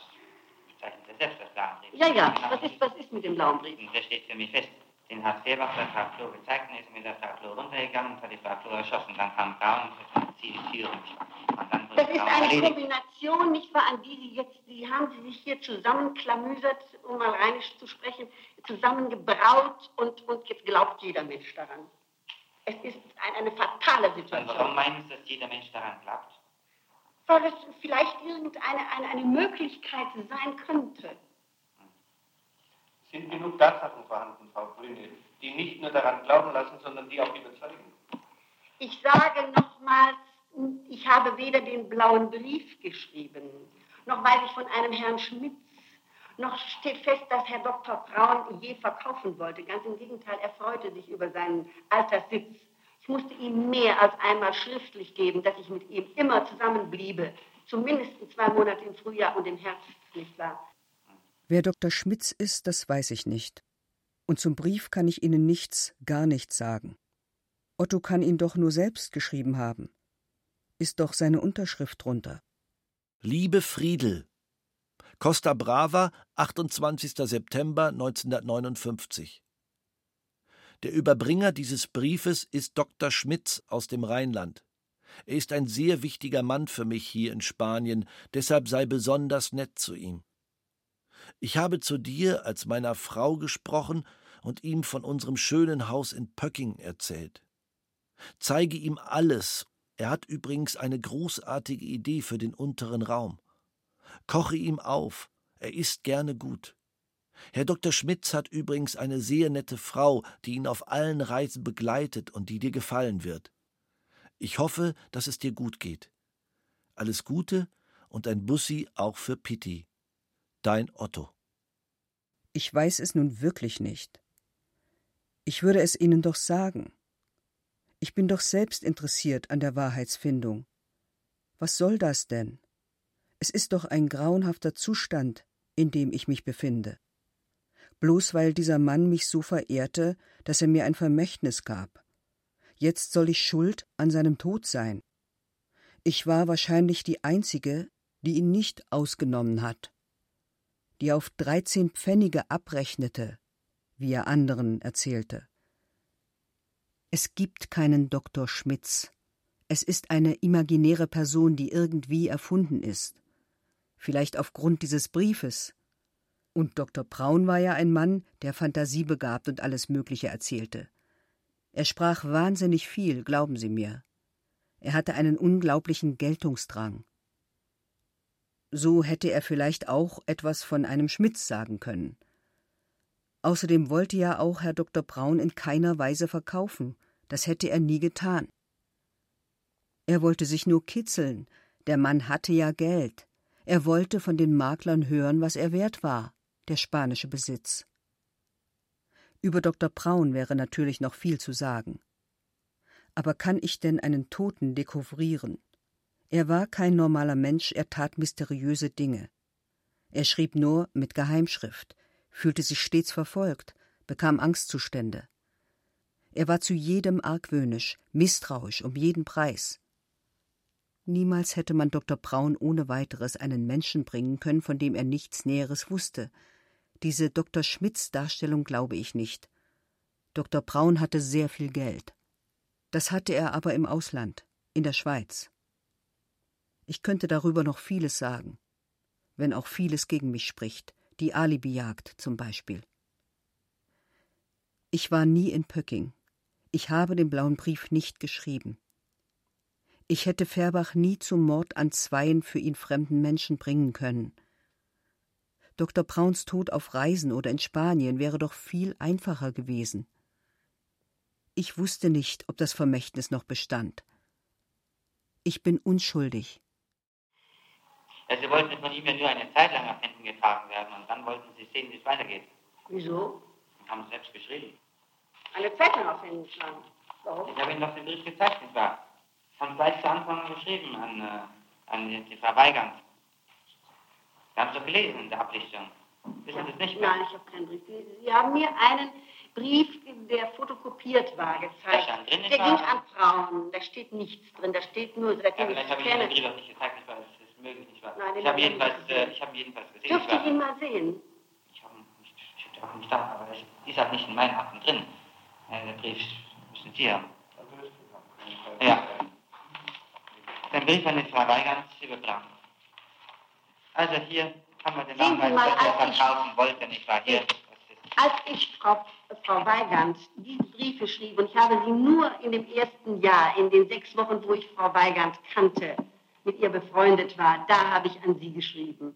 Das bezeichnet er selbst als blauen Brief. Ja, ja. Was ist, was ist mit dem blauen Brief? Und der steht für mich fest. Den hat Fehrbach der Klo gezeigt und ist mit der Klo runtergegangen und hat die Klo erschossen. Dann kam Braun und hat die Türen. Und Das ist eine erledigt. Kombination, nicht wahr, an die Sie jetzt, Sie haben Sie sich hier zusammenklamüsert, um mal rheinisch zu sprechen, zusammengebraut und, und jetzt glaubt jeder Mensch daran. Es ist ein, eine fatale Und warum Situation. meinen Sie, dass jeder Mensch daran glaubt? Weil es vielleicht irgendeine eine, eine Möglichkeit sein könnte. Sind genug Tatsachen vorhanden, Frau Brüne, die nicht nur daran glauben lassen, sondern die auch überzeugen? Ich sage nochmals, ich habe weder den blauen Brief geschrieben, noch weiß ich von einem Herrn Schmitz, noch steht fest, dass Herr Dr. Braun je verkaufen wollte. Ganz im Gegenteil, er freute sich über seinen Alterssitz. Ich musste ihm mehr als einmal schriftlich geben, dass ich mit ihm immer zusammenbliebe, zumindest zwei Monate im Frühjahr und im Herbst, nicht wahr? Wer Dr. Schmitz ist, das weiß ich nicht. Und zum Brief kann ich Ihnen nichts, gar nichts sagen. Otto kann ihn doch nur selbst geschrieben haben. Ist doch seine Unterschrift drunter. Liebe Friedel, Costa Brava, 28. September 1959. Der Überbringer dieses Briefes ist Dr. Schmitz aus dem Rheinland. Er ist ein sehr wichtiger Mann für mich hier in Spanien, deshalb sei besonders nett zu ihm. Ich habe zu dir als meiner Frau gesprochen und ihm von unserem schönen Haus in Pöcking erzählt. Zeige ihm alles. Er hat übrigens eine großartige Idee für den unteren Raum. Koche ihm auf. Er isst gerne gut. Herr Dr. Schmitz hat übrigens eine sehr nette Frau, die ihn auf allen Reisen begleitet und die dir gefallen wird. Ich hoffe, dass es dir gut geht. Alles Gute und ein Bussi auch für Pitti. Dein Otto. Ich weiß es nun wirklich nicht. Ich würde es Ihnen doch sagen. Ich bin doch selbst interessiert an der Wahrheitsfindung. Was soll das denn? Es ist doch ein grauenhafter Zustand, in dem ich mich befinde. Bloß weil dieser Mann mich so verehrte, dass er mir ein Vermächtnis gab. Jetzt soll ich schuld an seinem Tod sein. Ich war wahrscheinlich die Einzige, die ihn nicht ausgenommen hat, die auf dreizehn Pfennige abrechnete, wie er anderen erzählte. Es gibt keinen Doktor Schmitz. Es ist eine imaginäre Person, die irgendwie erfunden ist. Vielleicht aufgrund dieses Briefes. Und Dr. Braun war ja ein Mann, der fantasiebegabt und alles Mögliche erzählte. Er sprach wahnsinnig viel, glauben Sie mir. Er hatte einen unglaublichen Geltungsdrang. So hätte er vielleicht auch etwas von einem Schmitz sagen können. Außerdem wollte ja auch Herr Dr. Braun in keiner Weise verkaufen, das hätte er nie getan. Er wollte sich nur kitzeln, der Mann hatte ja Geld. Er wollte von den Maklern hören, was er wert war, der spanische Besitz. Über Dr. Braun wäre natürlich noch viel zu sagen. Aber kann ich denn einen Toten dekouvrieren? Er war kein normaler Mensch, er tat mysteriöse Dinge. Er schrieb nur mit Geheimschrift, fühlte sich stets verfolgt, bekam Angstzustände. Er war zu jedem argwöhnisch, misstrauisch um jeden Preis. Niemals hätte man Dr. Braun ohne weiteres einen Menschen bringen können, von dem er nichts Näheres wusste. Diese Dr. Schmidts Darstellung glaube ich nicht. Dr. Braun hatte sehr viel Geld. Das hatte er aber im Ausland, in der Schweiz. Ich könnte darüber noch vieles sagen, wenn auch vieles gegen mich spricht, die Alibijagd zum Beispiel. Ich war nie in Pöcking. Ich habe den blauen Brief nicht geschrieben. Ich hätte Färbach nie zum Mord an zweien für ihn fremden Menschen bringen können. Dr. Brauns Tod auf Reisen oder in Spanien wäre doch viel einfacher gewesen. Ich wusste nicht, ob das Vermächtnis noch bestand. Ich bin unschuldig. Sie wollten von ihm ja nur eine Zeit lang nach hinten getragen werden und dann wollten Sie sehen, wie es weitergeht. Wieso? Haben Sie selbst geschrieben. Eine Zeit lang auf Händen schlagen. Warum? Ich habe Ihnen doch den Brief gezeigt, nicht wahr? Haben gleich zu Anfang geschrieben an, äh, an die, die Frau Weigand. Sie haben es doch gelesen in der Ablichtung. Wissen Sie es nicht mehr? Nein, ich habe keinen Brief. Sie, Sie haben mir einen Brief, der fotokopiert war, gezeigt. Der wahr? ging an Frauen. Da steht nichts drin. Da steht nur, Ja, seitdem ich vielleicht sie habe ich Ihnen den kenne. Brief auch nicht gezeigt, nicht wahr? Möglich, nicht wahr? Nein, den ich habe jedenfalls, äh, ich ihn jedenfalls gesehen. Dürfte ich ihn mal sehen? Ich habe ihn nicht, auch nicht da, aber es ist halt nicht in meinen Akten drin. Äh, der Brief müssen Sie haben. Ja. Den Brief an die Frau Weigand über Blank. Also hier haben wir den Sehen Nachweis, mal, dass er ich- verkaufen wollte, nicht wahr? Hier. Als ich Frau, Frau Weigand diese Briefe schrieb, und ich habe sie nur in dem ersten Jahr, in den sechs Wochen, wo ich Frau Weigand kannte, mit ihr befreundet war, da habe ich an sie geschrieben.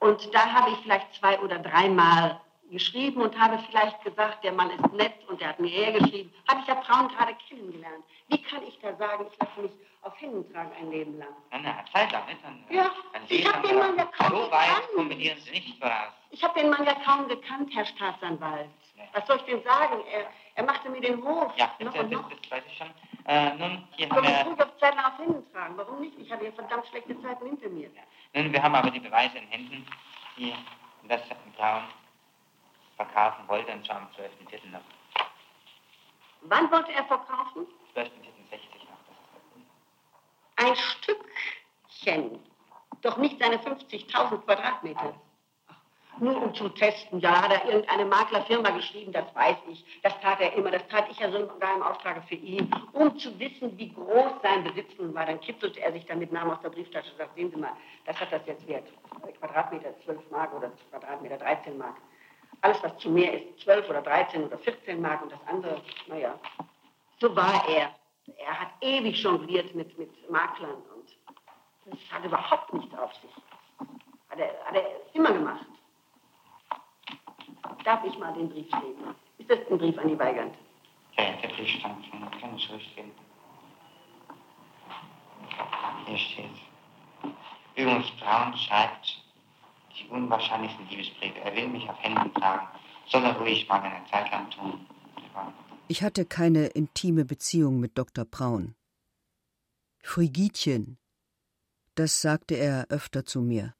Und da habe ich vielleicht zwei oder dreimal geschrieben und habe vielleicht gesagt, der Mann ist nett und der hat mir hergeschrieben. Habe ich ja Frauen gerade kennengelernt. Wie kann ich da sagen, ich lasse mich auf Händen tragen ein Leben lang? Eine Zeit lang, nicht? Dann, ja, ich habe den Mann ja kaum So weit kombinieren Sie nicht voraus. Ich habe den Mann ja kaum gekannt, Herr Staatsanwalt. Ja. Was soll ich denn sagen? Er, er machte mir den Hof. Ja, das, noch das, das, das weiß ich schon. Äh, nun, hier haben wir... ruhig auf Zeiten auf Händen tragen. Warum nicht? Verdammt schlechte Zeiten hinter mir. Ja. Nun, wir haben aber die Beweise in Händen, die das Braun verkaufen wollte, und zwar am 12.04. noch. Wann wollte er verkaufen? 12.04.60 noch. Ein Stückchen. Doch nicht seine 50.000 Quadratmeter. Nur um zu testen, ja, hat er irgendeine Maklerfirma geschrieben, das weiß ich. Das tat er immer, das tat ich ja sogar im Auftrage für ihn, um zu wissen, wie groß sein Besitz nun war. Dann kitzelte er sich damit Namen aus der Brieftasche und sagt, sehen Sie mal, das hat das jetzt wert. Quadratmeter 12 Mark oder Quadratmeter 13 Mark. Alles, was zu mehr ist, 12 oder 13 oder 14 Mark und das andere, naja, so war er. Er hat ewig jongliert mit, mit Maklern und das hat überhaupt nichts auf sich. Hat er, hat er immer gemacht. Darf ich mal den Brief lesen? Ist das ein Brief an die Weigand? Ja, der Brief stammt von kleinen Schriftsteller. Hier steht. Übrigens, Braun schreibt die unwahrscheinlichsten Liebesbriefe. Er will mich auf Händen tragen. Soll er ruhig mal eine Zeit lang tun. Ich hatte keine intime Beziehung mit Dr. Braun. Frigidchen, das sagte er öfter zu mir.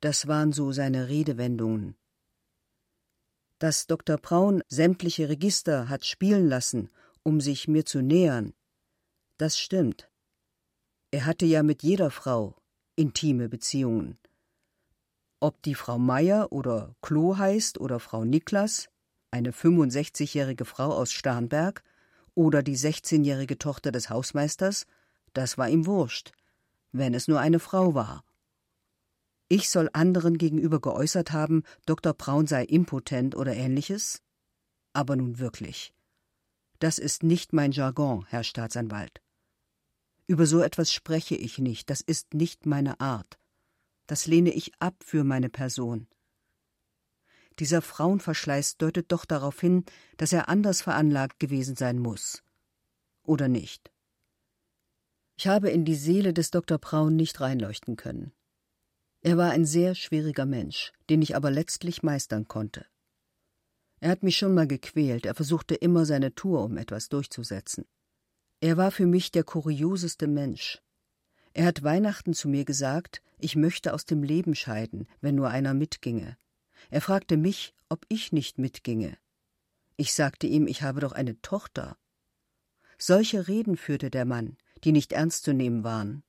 Das waren so seine Redewendungen. Dass Dr. Braun sämtliche Register hat spielen lassen, um sich mir zu nähern, das stimmt. Er hatte ja mit jeder Frau intime Beziehungen. Ob die Frau Meier oder Klo heißt oder Frau Niklas, eine 65-jährige Frau aus Starnberg oder die 16-jährige Tochter des Hausmeisters, das war ihm wurscht, wenn es nur eine Frau war. Ich soll anderen gegenüber geäußert haben, Dr. Braun sei impotent oder ähnliches? Aber nun wirklich. Das ist nicht mein Jargon, Herr Staatsanwalt. Über so etwas spreche ich nicht, das ist nicht meine Art das lehne ich ab für meine Person. Dieser Frauenverschleiß deutet doch darauf hin, dass er anders veranlagt gewesen sein muss. Oder nicht? Ich habe in die Seele des Dr. Braun nicht reinleuchten können. Er war ein sehr schwieriger Mensch, den ich aber letztlich meistern konnte. Er hat mich schon mal gequält, er versuchte immer seine Tour, um etwas durchzusetzen. Er war für mich der kurioseste Mensch, er hat Weihnachten zu mir gesagt, ich möchte aus dem Leben scheiden, wenn nur einer mitginge. Er fragte mich, ob ich nicht mitginge. Ich sagte ihm, ich habe doch eine Tochter. Solche Reden führte der Mann, die nicht ernst zu nehmen waren.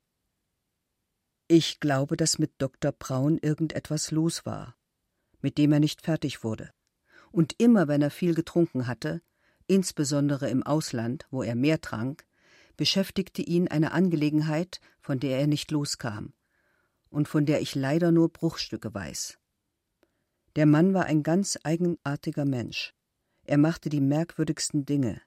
Ich glaube, dass mit Dr. Braun irgendetwas los war, mit dem er nicht fertig wurde. Und immer, wenn er viel getrunken hatte, insbesondere im Ausland, wo er mehr trank, beschäftigte ihn eine Angelegenheit, von der er nicht loskam und von der ich leider nur Bruchstücke weiß. Der Mann war ein ganz eigenartiger Mensch. Er machte die merkwürdigsten Dinge.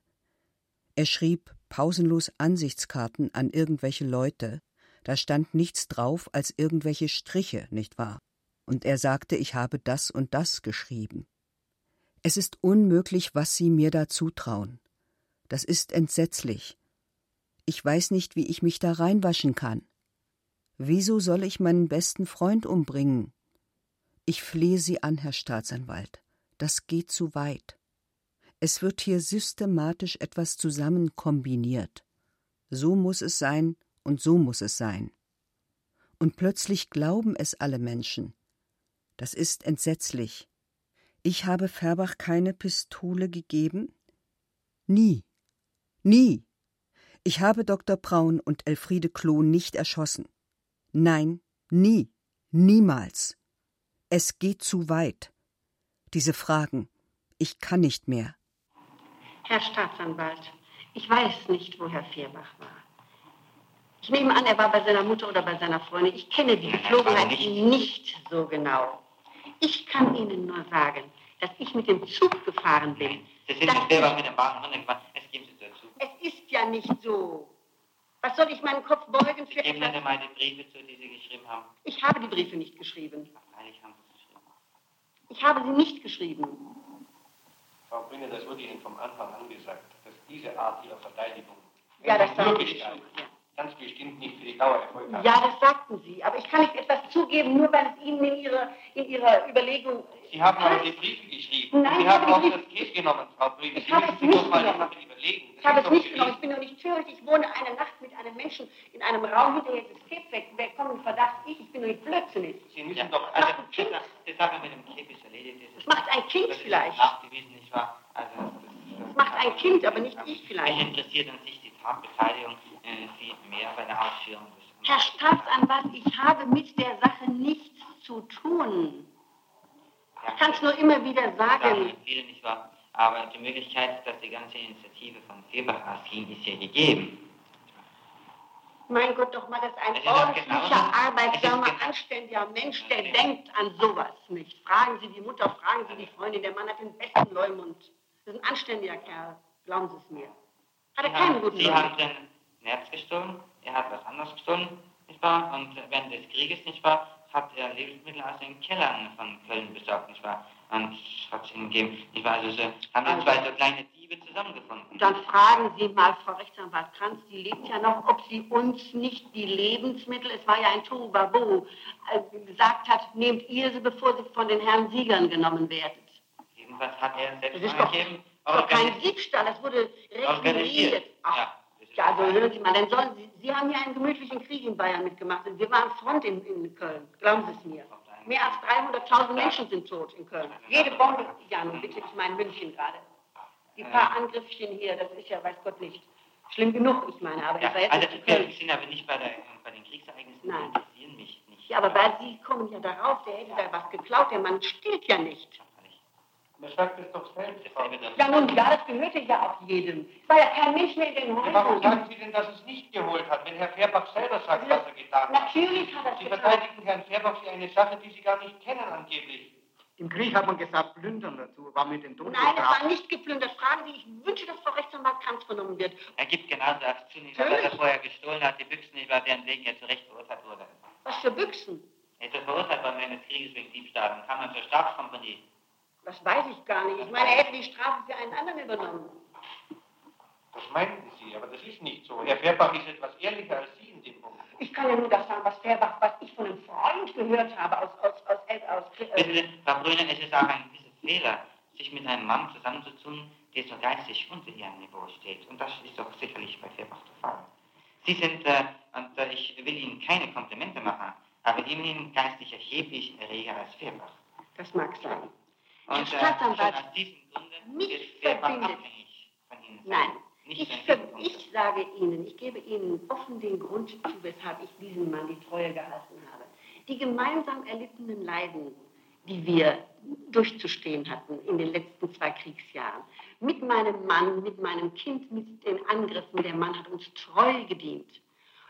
Er schrieb pausenlos Ansichtskarten an irgendwelche Leute, da stand nichts drauf als irgendwelche Striche, nicht wahr? Und er sagte, ich habe das und das geschrieben. Es ist unmöglich, was Sie mir da zutrauen. Das ist entsetzlich. Ich weiß nicht, wie ich mich da reinwaschen kann. Wieso soll ich meinen besten Freund umbringen? Ich flehe Sie an, Herr Staatsanwalt. Das geht zu weit. Es wird hier systematisch etwas zusammen kombiniert. So muss es sein und so muss es sein. Und plötzlich glauben es alle Menschen. Das ist entsetzlich. Ich habe Färbach keine Pistole gegeben? Nie. Nie. Ich habe Dr. Braun und Elfriede Klo nicht erschossen. Nein, nie, niemals. Es geht zu weit. Diese Fragen, ich kann nicht mehr. Herr Staatsanwalt, ich weiß nicht, wo Herr Vierbach war. Ich nehme an, er war bei seiner Mutter oder bei seiner Freundin. Ich kenne die Geflogenheit nicht so genau. Ich kann Ihnen nur sagen, dass ich mit dem Zug gefahren bin. Das sind Sie selber mit dem Wagen runtergefahren. Es gibt es ist ja nicht so. Was soll ich meinen Kopf beugen für Geben etwas? mal die Briefe zu, die Sie geschrieben haben. Ich habe die Briefe nicht geschrieben. Freilich haben Sie geschrieben. Ich habe sie nicht geschrieben. Frau Brünner, das wurde Ihnen vom Anfang an gesagt, dass diese Art Ihrer Verteidigung Ja, das Sie schon. Ja. Ganz bestimmt nicht für die Dauer Erfolg hat. ja, das sagten Sie. Aber ich kann nicht etwas zugeben, nur weil es Ihnen in Ihrer, in ihrer Überlegung. Sie haben aber die Briefe geschrieben. Nein, Sie ich haben habe auch die das Case genommen, Frau Brünner. Ich Sie habe müssen es nicht doch mal genommen. Überlegen. Das Ich habe es nicht genommen. Ich bin doch nicht töricht. Ich wohne eine Nacht mit einem Menschen in einem Raum, hinterher ist das Kind weg. Wer kommt in Verdacht? Ich. Ich bin doch nicht blödsinnig. Sie müssen Ja, doch also die Kind. Sache, die Sache mit dem Clip ist erledigt. Das, Das macht ein Kind das vielleicht. nachgewiesen, nicht wahr? Also das, das, Das macht ein Kind, aber nicht ich vielleicht. Mich interessiert an sich die Tatbeteiligung viel mehr bei der Ausführung des... Herr Staatsanwalt, ich habe mit der Sache nichts zu tun. Ich kann es nur immer wieder Sagen viele, nicht wahr? Aber die Möglichkeit, dass die ganze Initiative von Febach ausging, ist ja gegeben. Mein Gott, doch mal, das ist ein ordentlicher, arbeitsamer, genau- anständiger Mensch, der denkt an sowas nicht. Fragen Sie die Mutter, fragen Sie die Freundin, der Mann hat den besten Leumund. Das ist ein anständiger Kerl, glauben Sie es mir. Hat er keinen guten Sie haben Leumund. Nerz gestohlen, er hat was anderes gestohlen, nicht wahr? Und während des Krieges, nicht wahr, hat er Lebensmittel aus den Kellern von Köln besorgt, nicht wahr? Und hat es ihnen gegeben, nicht wahr? Also so, haben Also- zwei so kleine Diebe zusammengefunden. Dann fragen Sie mal Frau Rechtsanwalt Kranz, die lebt ja noch, ob sie uns nicht die Lebensmittel, es war ja ein Tohuwabohu, äh, gesagt hat, nehmt ihr sie, bevor sie von den Herren Siegern genommen werdet. Jedenfalls hat er Das selbst ist doch, doch kein Diebstahl, das wurde organisiert. requiriert. Ach, Ja, das Ja, also hören Sie mal, dann sollen Sie, Sie haben ja einen gemütlichen Krieg in Bayern mitgemacht. Und wir waren Front in, in Köln, glauben Sie es mir. Mehr als 300.000 Menschen sind tot in Köln. Jede Bombe, ja nun bitte, ich meine München gerade. Die paar Angriffchen hier, das ist ja, weiß Gott nicht, schlimm genug, ich meine, aber Ja, ich war jetzt also nicht wir sind aber nicht bei, der, bei den Kriegsereignissen, Nein. interessieren mich nicht. Ja, aber weil Sie kommen ja darauf, der hätte da was geklaut, der Mann stiehlt ja nicht. Man sagt es doch selbst, Ja nun, ja, das gehörte ja auch jedem. Es war ja kein Mensch mehr in den Ja, Warum Häusern. sagen Sie denn, dass es nicht geholt hat, wenn Herr Fairbach selber sagt, was er getan hat? Natürlich hat er es Sie getan. verteidigen Herrn Fairbach für eine Sache, die Sie gar nicht kennen angeblich. Im Krieg hat man gesagt, plündern dazu, war mit den Tod Nein, es war nicht geplündert. Fragen Sie, ich wünsche, dass Frau Rechtsanwalt Kranz vernommen wird. Er gibt genauso auf zu, nicht wahr, dass er vorher gestohlen hat, die Büchsen, wahr, deren wegen er zu Recht verurteilt wurde. Was für Büchsen? Er ist verurteilt worden während des Krieges wegen Diebstahl und kam dann zur Staatskompanie. Das weiß ich gar nicht. Ich meine, er hätte die Strafe für einen anderen übernommen. Das meinten Sie, aber das ist nicht so. Herr Fairbach ist etwas ehrlicher als Sie in dem Punkt. Ich kann ja nur das sagen, was Fairbach, was ich von einem Freund gehört habe aus, aus, aus, aus, äh, Sie, Frau Brüner, es ist auch ein gewisser Fehler, sich mit einem Mann zusammenzutun, der so geistig unter Ihrem Niveau steht. Und das ist doch sicherlich bei Fairbach der Fall. Sie sind, äh, und äh, ich will Ihnen keine Komplimente machen, aber immerhin geistig erheblich erreger als Fairbach. Das mag sein. Und äh, schon Staatsanwalt, aus diesem Grunde mich verbindet-. Nein, ich, ich sage Ihnen, ich gebe Ihnen offen den Grund zu, weshalb ich diesem Mann die Treue gehalten habe. Die gemeinsam erlittenen Leiden, die wir durchzustehen hatten in den letzten zwei Kriegsjahren, mit meinem Mann, mit meinem Kind, mit den Angriffen, der Mann hat uns treu gedient.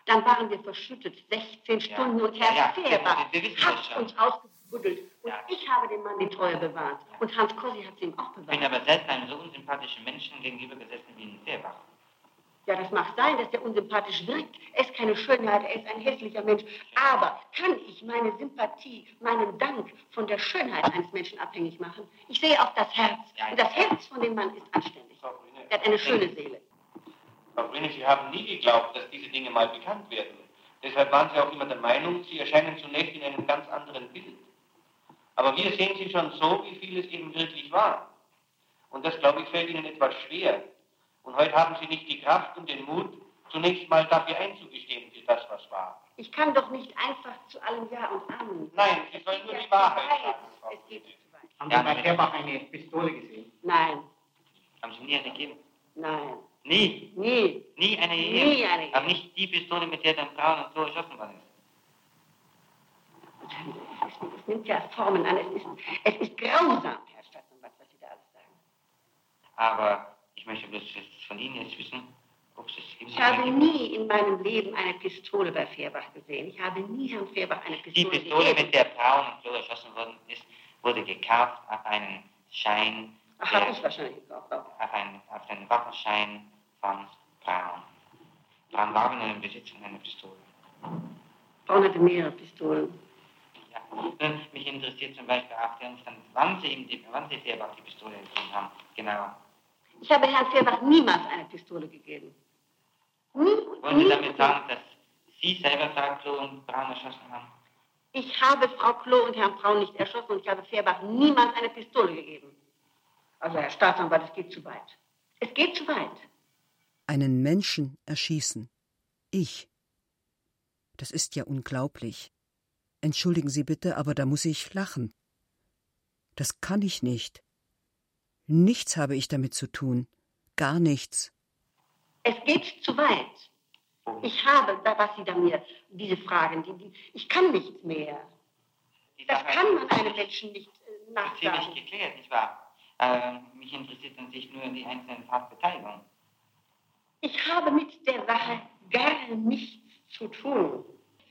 Dann waren wir verschüttet, 16 Ja. Stunden, und Ja, Herr ja, wissen das hat uns ausgebuddelt. Und ich habe dem Mann die Treue bewahrt. Und Hans Kossi hat sie ihm auch Ich bin bewahrt. aber selten einem so unsympathischen Menschen gegenüber gesessen wie Ihnen Fairbach. Ja, das mag sein, dass er unsympathisch wirkt. Er ist keine Schönheit, er ist ein hässlicher Mensch. Aber kann ich meine Sympathie, meinen Dank von der Schönheit eines Menschen abhängig machen? Ich sehe auf das Herz. Und das Herz von dem Mann ist anständig. Er hat eine schöne Seele. Frau Brüner, Sie haben nie geglaubt, dass diese Dinge mal bekannt werden. Deshalb waren Sie auch immer der Meinung, Sie erscheinen zunächst in einem ganz anderen Bild. Aber wir sehen Sie schon so, wie viel es eben wirklich war. Und das, glaube ich, fällt Ihnen etwas schwer. Und heute haben Sie nicht die Kraft und den Mut, zunächst mal dafür einzugestehen für das, was war. Ich kann doch nicht einfach zu allem Ja und Amen. Nein, Sie sollen nur die Wahrheit sagen. Frau Es geht zu weit. Haben Ja, Sie bei nein. Fairbach eine Pistole gesehen? Nein, Haben Sie nie eine gegeben? nein, Nie. nie. Nie eine Nie gegeben. eine Aber nicht die Pistole, mit der dann Frauen und so erschossen worden ist. Es, es nimmt ja Formen an. Es ist, es ist grausam, Herr Staatsanwalt, was Sie da alles sagen. Aber ich möchte bloß von Ihnen jetzt wissen, ob es es Ich habe nie in meinem Leben eine Pistole bei Fairbach gesehen. Ich habe nie Herrn Fairbach eine Die Pistole Pistole, gegeben. mit der Braun und Klo erschossen worden ist, wurde gekauft auf einen Schein, Ach, der- ich wahrscheinlich gekauft. auch. auf einen, auf den Waffenschein von Braun. Braun war in einem Besitz von einer Pistole. Braun hatte mehrere Pistolen. Mich interessiert zum Beispiel auch der Umstand, wann Sie, ihm die, wann Sie Fehrbach die Pistole gegeben haben. Genau. Ich habe Herrn Fehrbach niemals eine Pistole gegeben. Nie, Wollen Sie damit sagen, dass Sie selber Frau Klo und Braun erschossen haben? Ich habe Frau Klo und Herrn Braun nicht erschossen und ich habe Fehrbach niemals eine Pistole gegeben. Also, Herr Staatsanwalt, es geht zu weit. Es geht zu weit. Einen Menschen erschießen. Ich. Das ist ja unglaublich. Entschuldigen Sie bitte, aber da muss ich lachen. Das kann ich nicht. Nichts habe ich damit zu tun. Gar nichts. Es geht zu weit. Ich habe, was Sie da mir, diese Fragen, die, die, ich kann nichts mehr. Das kann man einem Menschen nicht äh, nachsagen. Ziemlich geklärt, nicht wahr? Äh, mich interessiert an sich nur die einzelnen Tatbeteiligungen. Ich habe mit der Sache gar nichts zu tun.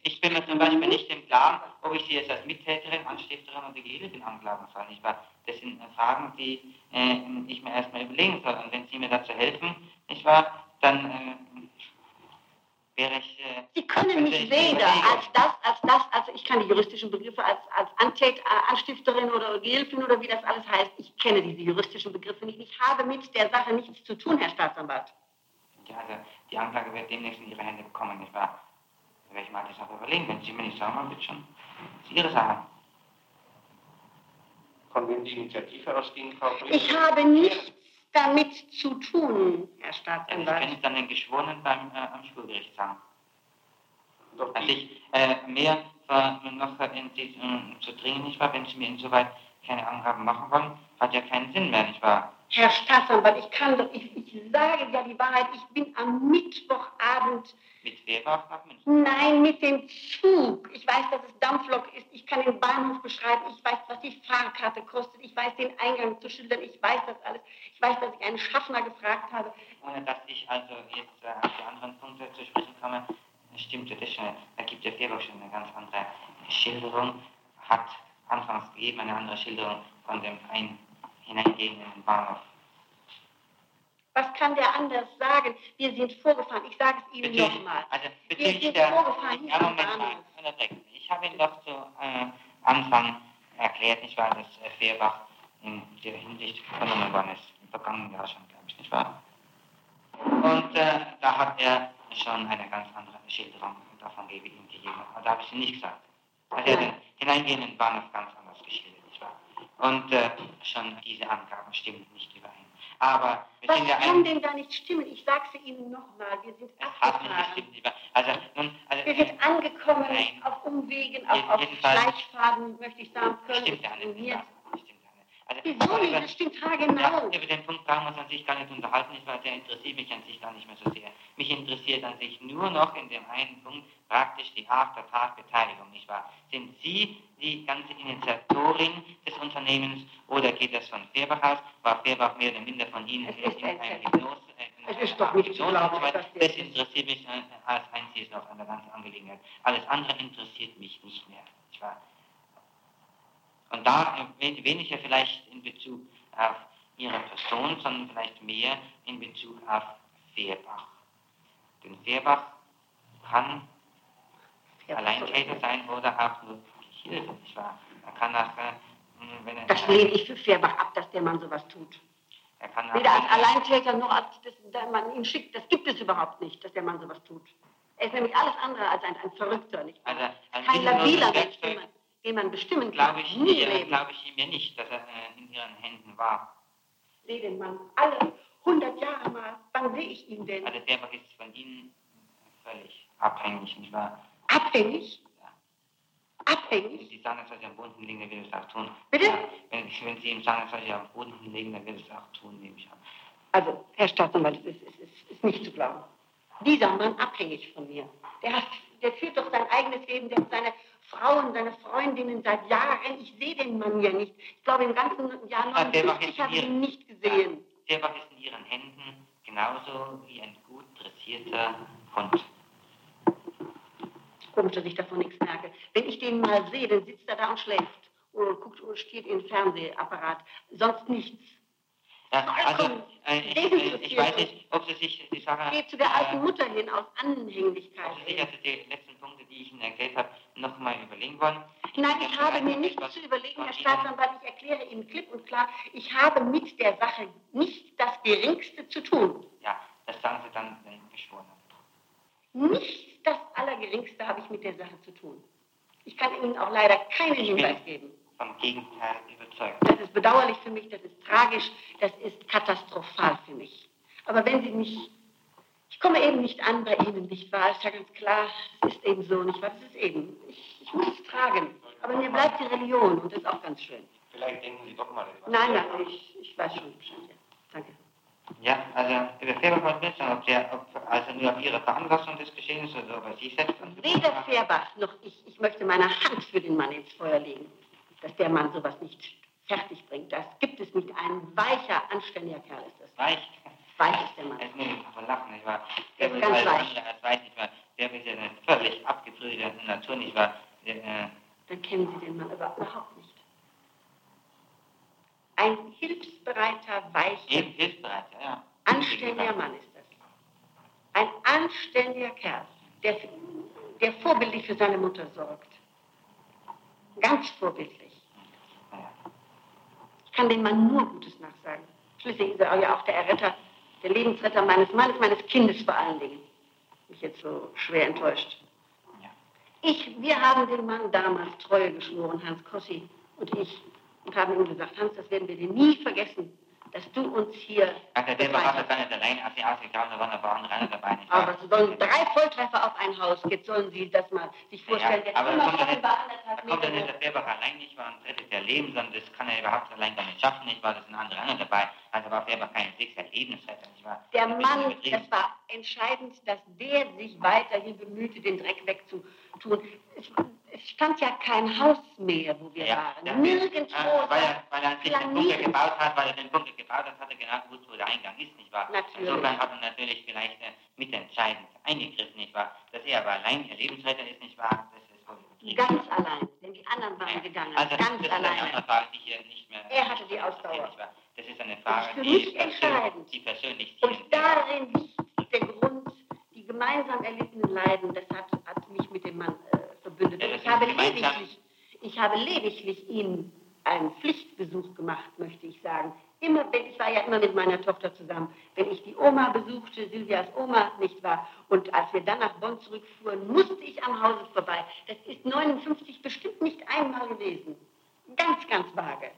Ich bin mir zum Beispiel nicht im Klaren, ob ich Sie jetzt als Mittäterin, Anstifterin oder Gehilfin anklagen soll. Nicht wahr? Das sind Fragen, die äh, ich mir erstmal überlegen soll. Und wenn Sie mir dazu helfen, nicht wahr, dann äh, wäre ich. Äh, Sie können mich weder als das, als das, also ich kann die juristischen Begriffe als, als Antät, äh, Anstifterin oder Gehilfin oder wie das alles heißt. Ich kenne diese juristischen Begriffe nicht. Ich habe mit der Sache nichts zu tun, Herr Staatsanwalt. Ja, also die Anklage wird demnächst in Ihre Hände bekommen, nicht wahr? Werde ich mal die Sache überlegen. Wenn Sie mir nicht sagen, bitte schon. Das ist Ihre Sache. Von wem die Initiative ausging, Frau Ich habe nichts damit zu tun, Herr Staatsanwalt. Ja, das können Sie dann den Geschworenen beim äh, am Schulgericht sagen. Doch Dass ich äh, mehr äh, noch in Sie äh, zu dringen, nicht wahr? Wenn Sie mir insoweit keine Angaben machen wollen, hat ja keinen Sinn mehr, nicht wahr? Herr Staatsanwalt, ich kann doch, ich, ich sage ja die Wahrheit, ich bin am Mittwochabend. Mit Fährbach nach München? Nein, mit dem Zug. Ich weiß, dass es Dampflok ist. Ich kann den Bahnhof beschreiben. Ich weiß, was die Fahrkarte kostet. Ich weiß den Eingang zu schildern. Ich weiß das alles. Ich weiß, dass ich einen Schaffner gefragt habe. Ohne dass ich also jetzt äh, auf die anderen Punkte zu sprechen komme, stimmte das schon. Da gibt ja Fährbach schon eine ganz andere Schilderung. Hat anfangs gegeben eine andere Schilderung von dem ein hineingehen Bahnhof. Was kann der anders sagen? Wir sind vorgefahren. Ich sage es Ihnen nochmal. Also bezüglich wir sind der, vorgefahren. Ja, Moment mal. Ich habe Ihnen doch zu äh, Anfang erklärt, nicht wahr, dass äh, Fehrbach in der Hinsicht vernommen worden ist. Im vergangenen Jahr schon, glaube ich, nicht wahr? Und äh, da hat er schon eine ganz andere Schilderung davon gegeben. Aber da habe ich sie nicht gesagt. Also er hat den hineingehenden Bahnhof ganz anders. Und äh, schon diese Angaben stimmen nicht überein. Aber wir Was sind ja kann denn da nicht stimmen? Ich sage es Ihnen nochmal. Wir sind abgefahren. Also, nun, also, wir sind angekommen nein. auf Umwegen, auf, auf Schleichfaden, möchte ich sagen. Köln stimmt ja Also, Wieso nicht? Das stimmt haargenau. Ja, über den Punkt brauchen wir uns an sich gar nicht unterhalten, weil der interessiert mich an sich gar nicht mehr so sehr. Mich interessiert an sich nur noch in dem einen Punkt praktisch die Art der Tatbeteiligung, nicht wahr? Sind Sie die ganze Initiatorin des Unternehmens oder geht das von Fehrbach aus? War Fehrbach mehr oder minder von Ihnen in einer Hypnose? Äh, es ist doch nicht zu glauben, das, das interessiert mich als einziges noch an der ganzen Angelegenheit. Alles andere interessiert mich nicht mehr, nicht wahr? Und da weniger vielleicht in Bezug auf ihre Person, sondern vielleicht mehr in Bezug auf Fehrbach. Denn Fehrbach kann Alleintäter sein oder auch nur Hilfe, nicht wahr? Er kann auch, äh, wenn er das lehne ich für Fehrbach ab, dass der Mann sowas tut. Er kann Weder als Alleintäter noch als dass der Mann ihn schickt. Das gibt es überhaupt nicht, dass der Mann sowas tut. Er ist nämlich alles andere als ein, ein Verrückter. Nicht Also ein Kein labiler Mensch, den man bestimmen kann. Glaube ich, Nie ihr, glaube ich ihm ja nicht, dass er äh, in ihren Händen war. Sehe den Mann alle 100 Jahre mal. Wann sehe ich ihn denn? Also der ist von Ihnen völlig abhängig, nicht wahr? Abhängig? Ja. Abhängig? Wenn Sie sagen, dass er am Boden liegen, dann wird es auch tun. Bitte? Ja, wenn, wenn, Sie ihm sagen, dass er am Boden liegen, dann wird es auch tun, nehme ich an. Also, Herr Staatsanwalt, es ist, es ist, ist nicht zu glauben. Dieser Mann abhängig von mir. Der, hat, der führt doch sein eigenes Leben, der hat seine Frauen, seine Freundinnen seit Jahren. Ich sehe den Mann ja nicht. Ich glaube, im ganzen Jahr 59 habe ich ihn nicht gesehen. Der war ist in Ihren Händen genauso wie ein gut dressierter Hund. Komisch, dass ich davon nichts merke. Wenn ich den mal sehe, dann sitzt er da und schläft. Oder guckt oder steht in den Fernsehapparat. Sonst nichts. Also, äh, ich, äh, ich, weiß nicht, ob Sie sich die Sache... Geht zu der alten Mutter hin aus Anhänglichkeit. Ob Sie sich also die letzten Punkte, die ich Ihnen erklärt habe, nochmal überlegen wollen? Nein, ich habe mir nichts zu überlegen, Herr Staatsanwalt. Ich erkläre Ihnen klipp und klar, ich habe mit der Sache nicht das Geringste zu tun. Ja, das sagen Sie dann, wenn ich geschworen habe. Nicht das Allergeringste habe ich mit der Sache zu tun. Ich kann Ihnen auch leider keinen Hinweis geben vom Gegenteil überzeugt. Das ist bedauerlich für mich, das ist tragisch, das ist katastrophal für mich. Aber wenn Sie mich, ich komme eben nicht an bei Ihnen, nicht wahr? Ist ja ganz klar, es ist eben so, nicht wahr? Das ist eben, ich, ich muss es tragen. Aber mir bleibt die Religion und das ist auch ganz schön. Vielleicht denken Sie doch mal etwas. Nein, nein, ich, ich weiß schon Bescheid. Ja. Danke. Ja, also über Fehrbach wissen, ob, der, ob also nur auf Ihre Veranlassung des Geschehens oder ob er Sie selbst... Weder Fehrbach noch ich, ich möchte meine Hand für den Mann ins Feuer legen dass der Mann sowas nicht fertig bringt. Das gibt es nicht. Ein weicher, anständiger Kerl ist das. Weich? Weich ist der Mann. Es muss ich verlachen, nicht wahr? Der ist ganz weich. Als weich, nicht wahr? Der ist ja eine völlig abgebrühte Natur, nicht wahr? Der, äh Dann kennen Sie den Mann überhaupt nicht. Ein hilfsbereiter, weicher, hilfsbereiter, ja. anständiger Mann ist das. Ein anständiger Kerl, der, der vorbildlich für seine Mutter sorgt. Ganz vorbildlich kann dem Mann nur Gutes nachsagen. Schließlich ist er ja auch der Erretter, der Lebensretter meines Mannes, meines Kindes vor allen Dingen. Mich jetzt so schwer enttäuscht. Ich, wir haben dem Mann damals Treue geschworen, Hans Kossi und ich, und haben ihm gesagt, Hans, das werden wir dir nie vergessen dass du uns hier. Das. Nicht aber sie sollen drei Volltreffer auf ein Haus, jetzt sollen Sie das mal sich vorstellen. Ja, aber da kommt, nicht, da kommt nicht der Weber allein nicht, weil ein rettet der Leben, sondern das kann er überhaupt allein gar nicht schaffen, nicht wahr? Das sind andere andere dabei. Also war Weber kein Sechser Lebensretter, nicht wahr? Der Mann, das war entscheidend, dass der sich weiterhin bemühte, den Dreck wegzutun. Es, stand ja kein Haus mehr, wo wir ja, waren. Nirgendwo. Äh, weil, er, weil er sich den Bunker gebaut hat, weil er den Bunker gebaut hat, hat er genau gewusst, wo der Eingang ist, nicht wahr? Natürlich. Insofern hat er natürlich vielleicht äh, mitentscheidend eingegriffen, nicht wahr? Dass er aber allein ihr Lebensretter ist, nicht wahr? Das ist Ganz allein, denn die anderen waren ja. gegangen. Also ganz das allein. ist eine Frage, die hier nicht mehr. Er hatte die Ausdauer. Das ist eine Frage, die, entscheidend. die persönlich. Und darin liegt der Grund, die gemeinsam erlittenen Leiden, das hat, hat mich mit dem Mann äh, verbündet. Ja, ich, habe lediglich, ich habe lediglich ihm einen Pflichtbesuch gemacht, möchte ich sagen. Immer, wenn, ich war ja immer mit meiner Tochter zusammen. Wenn ich die Oma besuchte, Silvias Oma, nicht wahr? Und als wir dann nach Bonn zurückfuhren, musste ich am Hause vorbei. Das ist 59 bestimmt nicht einmal gewesen. Ganz, ganz vage.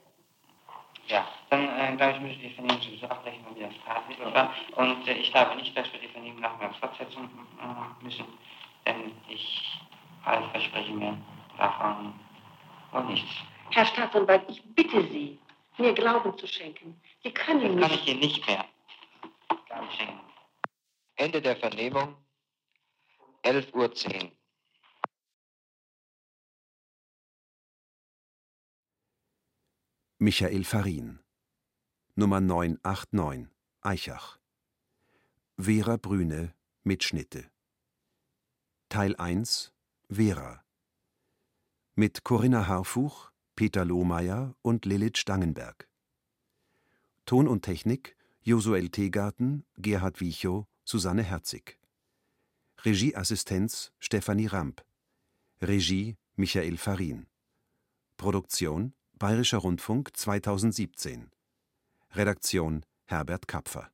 Ja, dann äh, glaube ich, müssen wir die Vernehmung sowieso abbrechen, weil wir das Tatmittel war. Und äh, ich glaube nicht, dass wir die Vernehmung nachher fortsetzen äh, müssen, denn ich ich verspreche mir davon auch nichts. Herr Staatsanwalt, ich bitte Sie, mir Glauben zu schenken. Sie können das nicht. kann ich Ihnen nicht mehr Glauben schenken. Ende der Vernehmung, 11.10 Uhr. Michael Farin Nummer 989 Eichach Vera Brüne Mitschnitte Teil 1 Vera mit Corinna Harfuch, Peter Lohmeier und Lilith Stangenberg. Ton und Technik Josuel Tegarten, Gerhard Wiechow, Susanne Herzig. Regieassistenz Stefanie Ramp. Regie Michael Farin. Produktion Bayerischer Rundfunk 2017. Redaktion Herbert Kapfer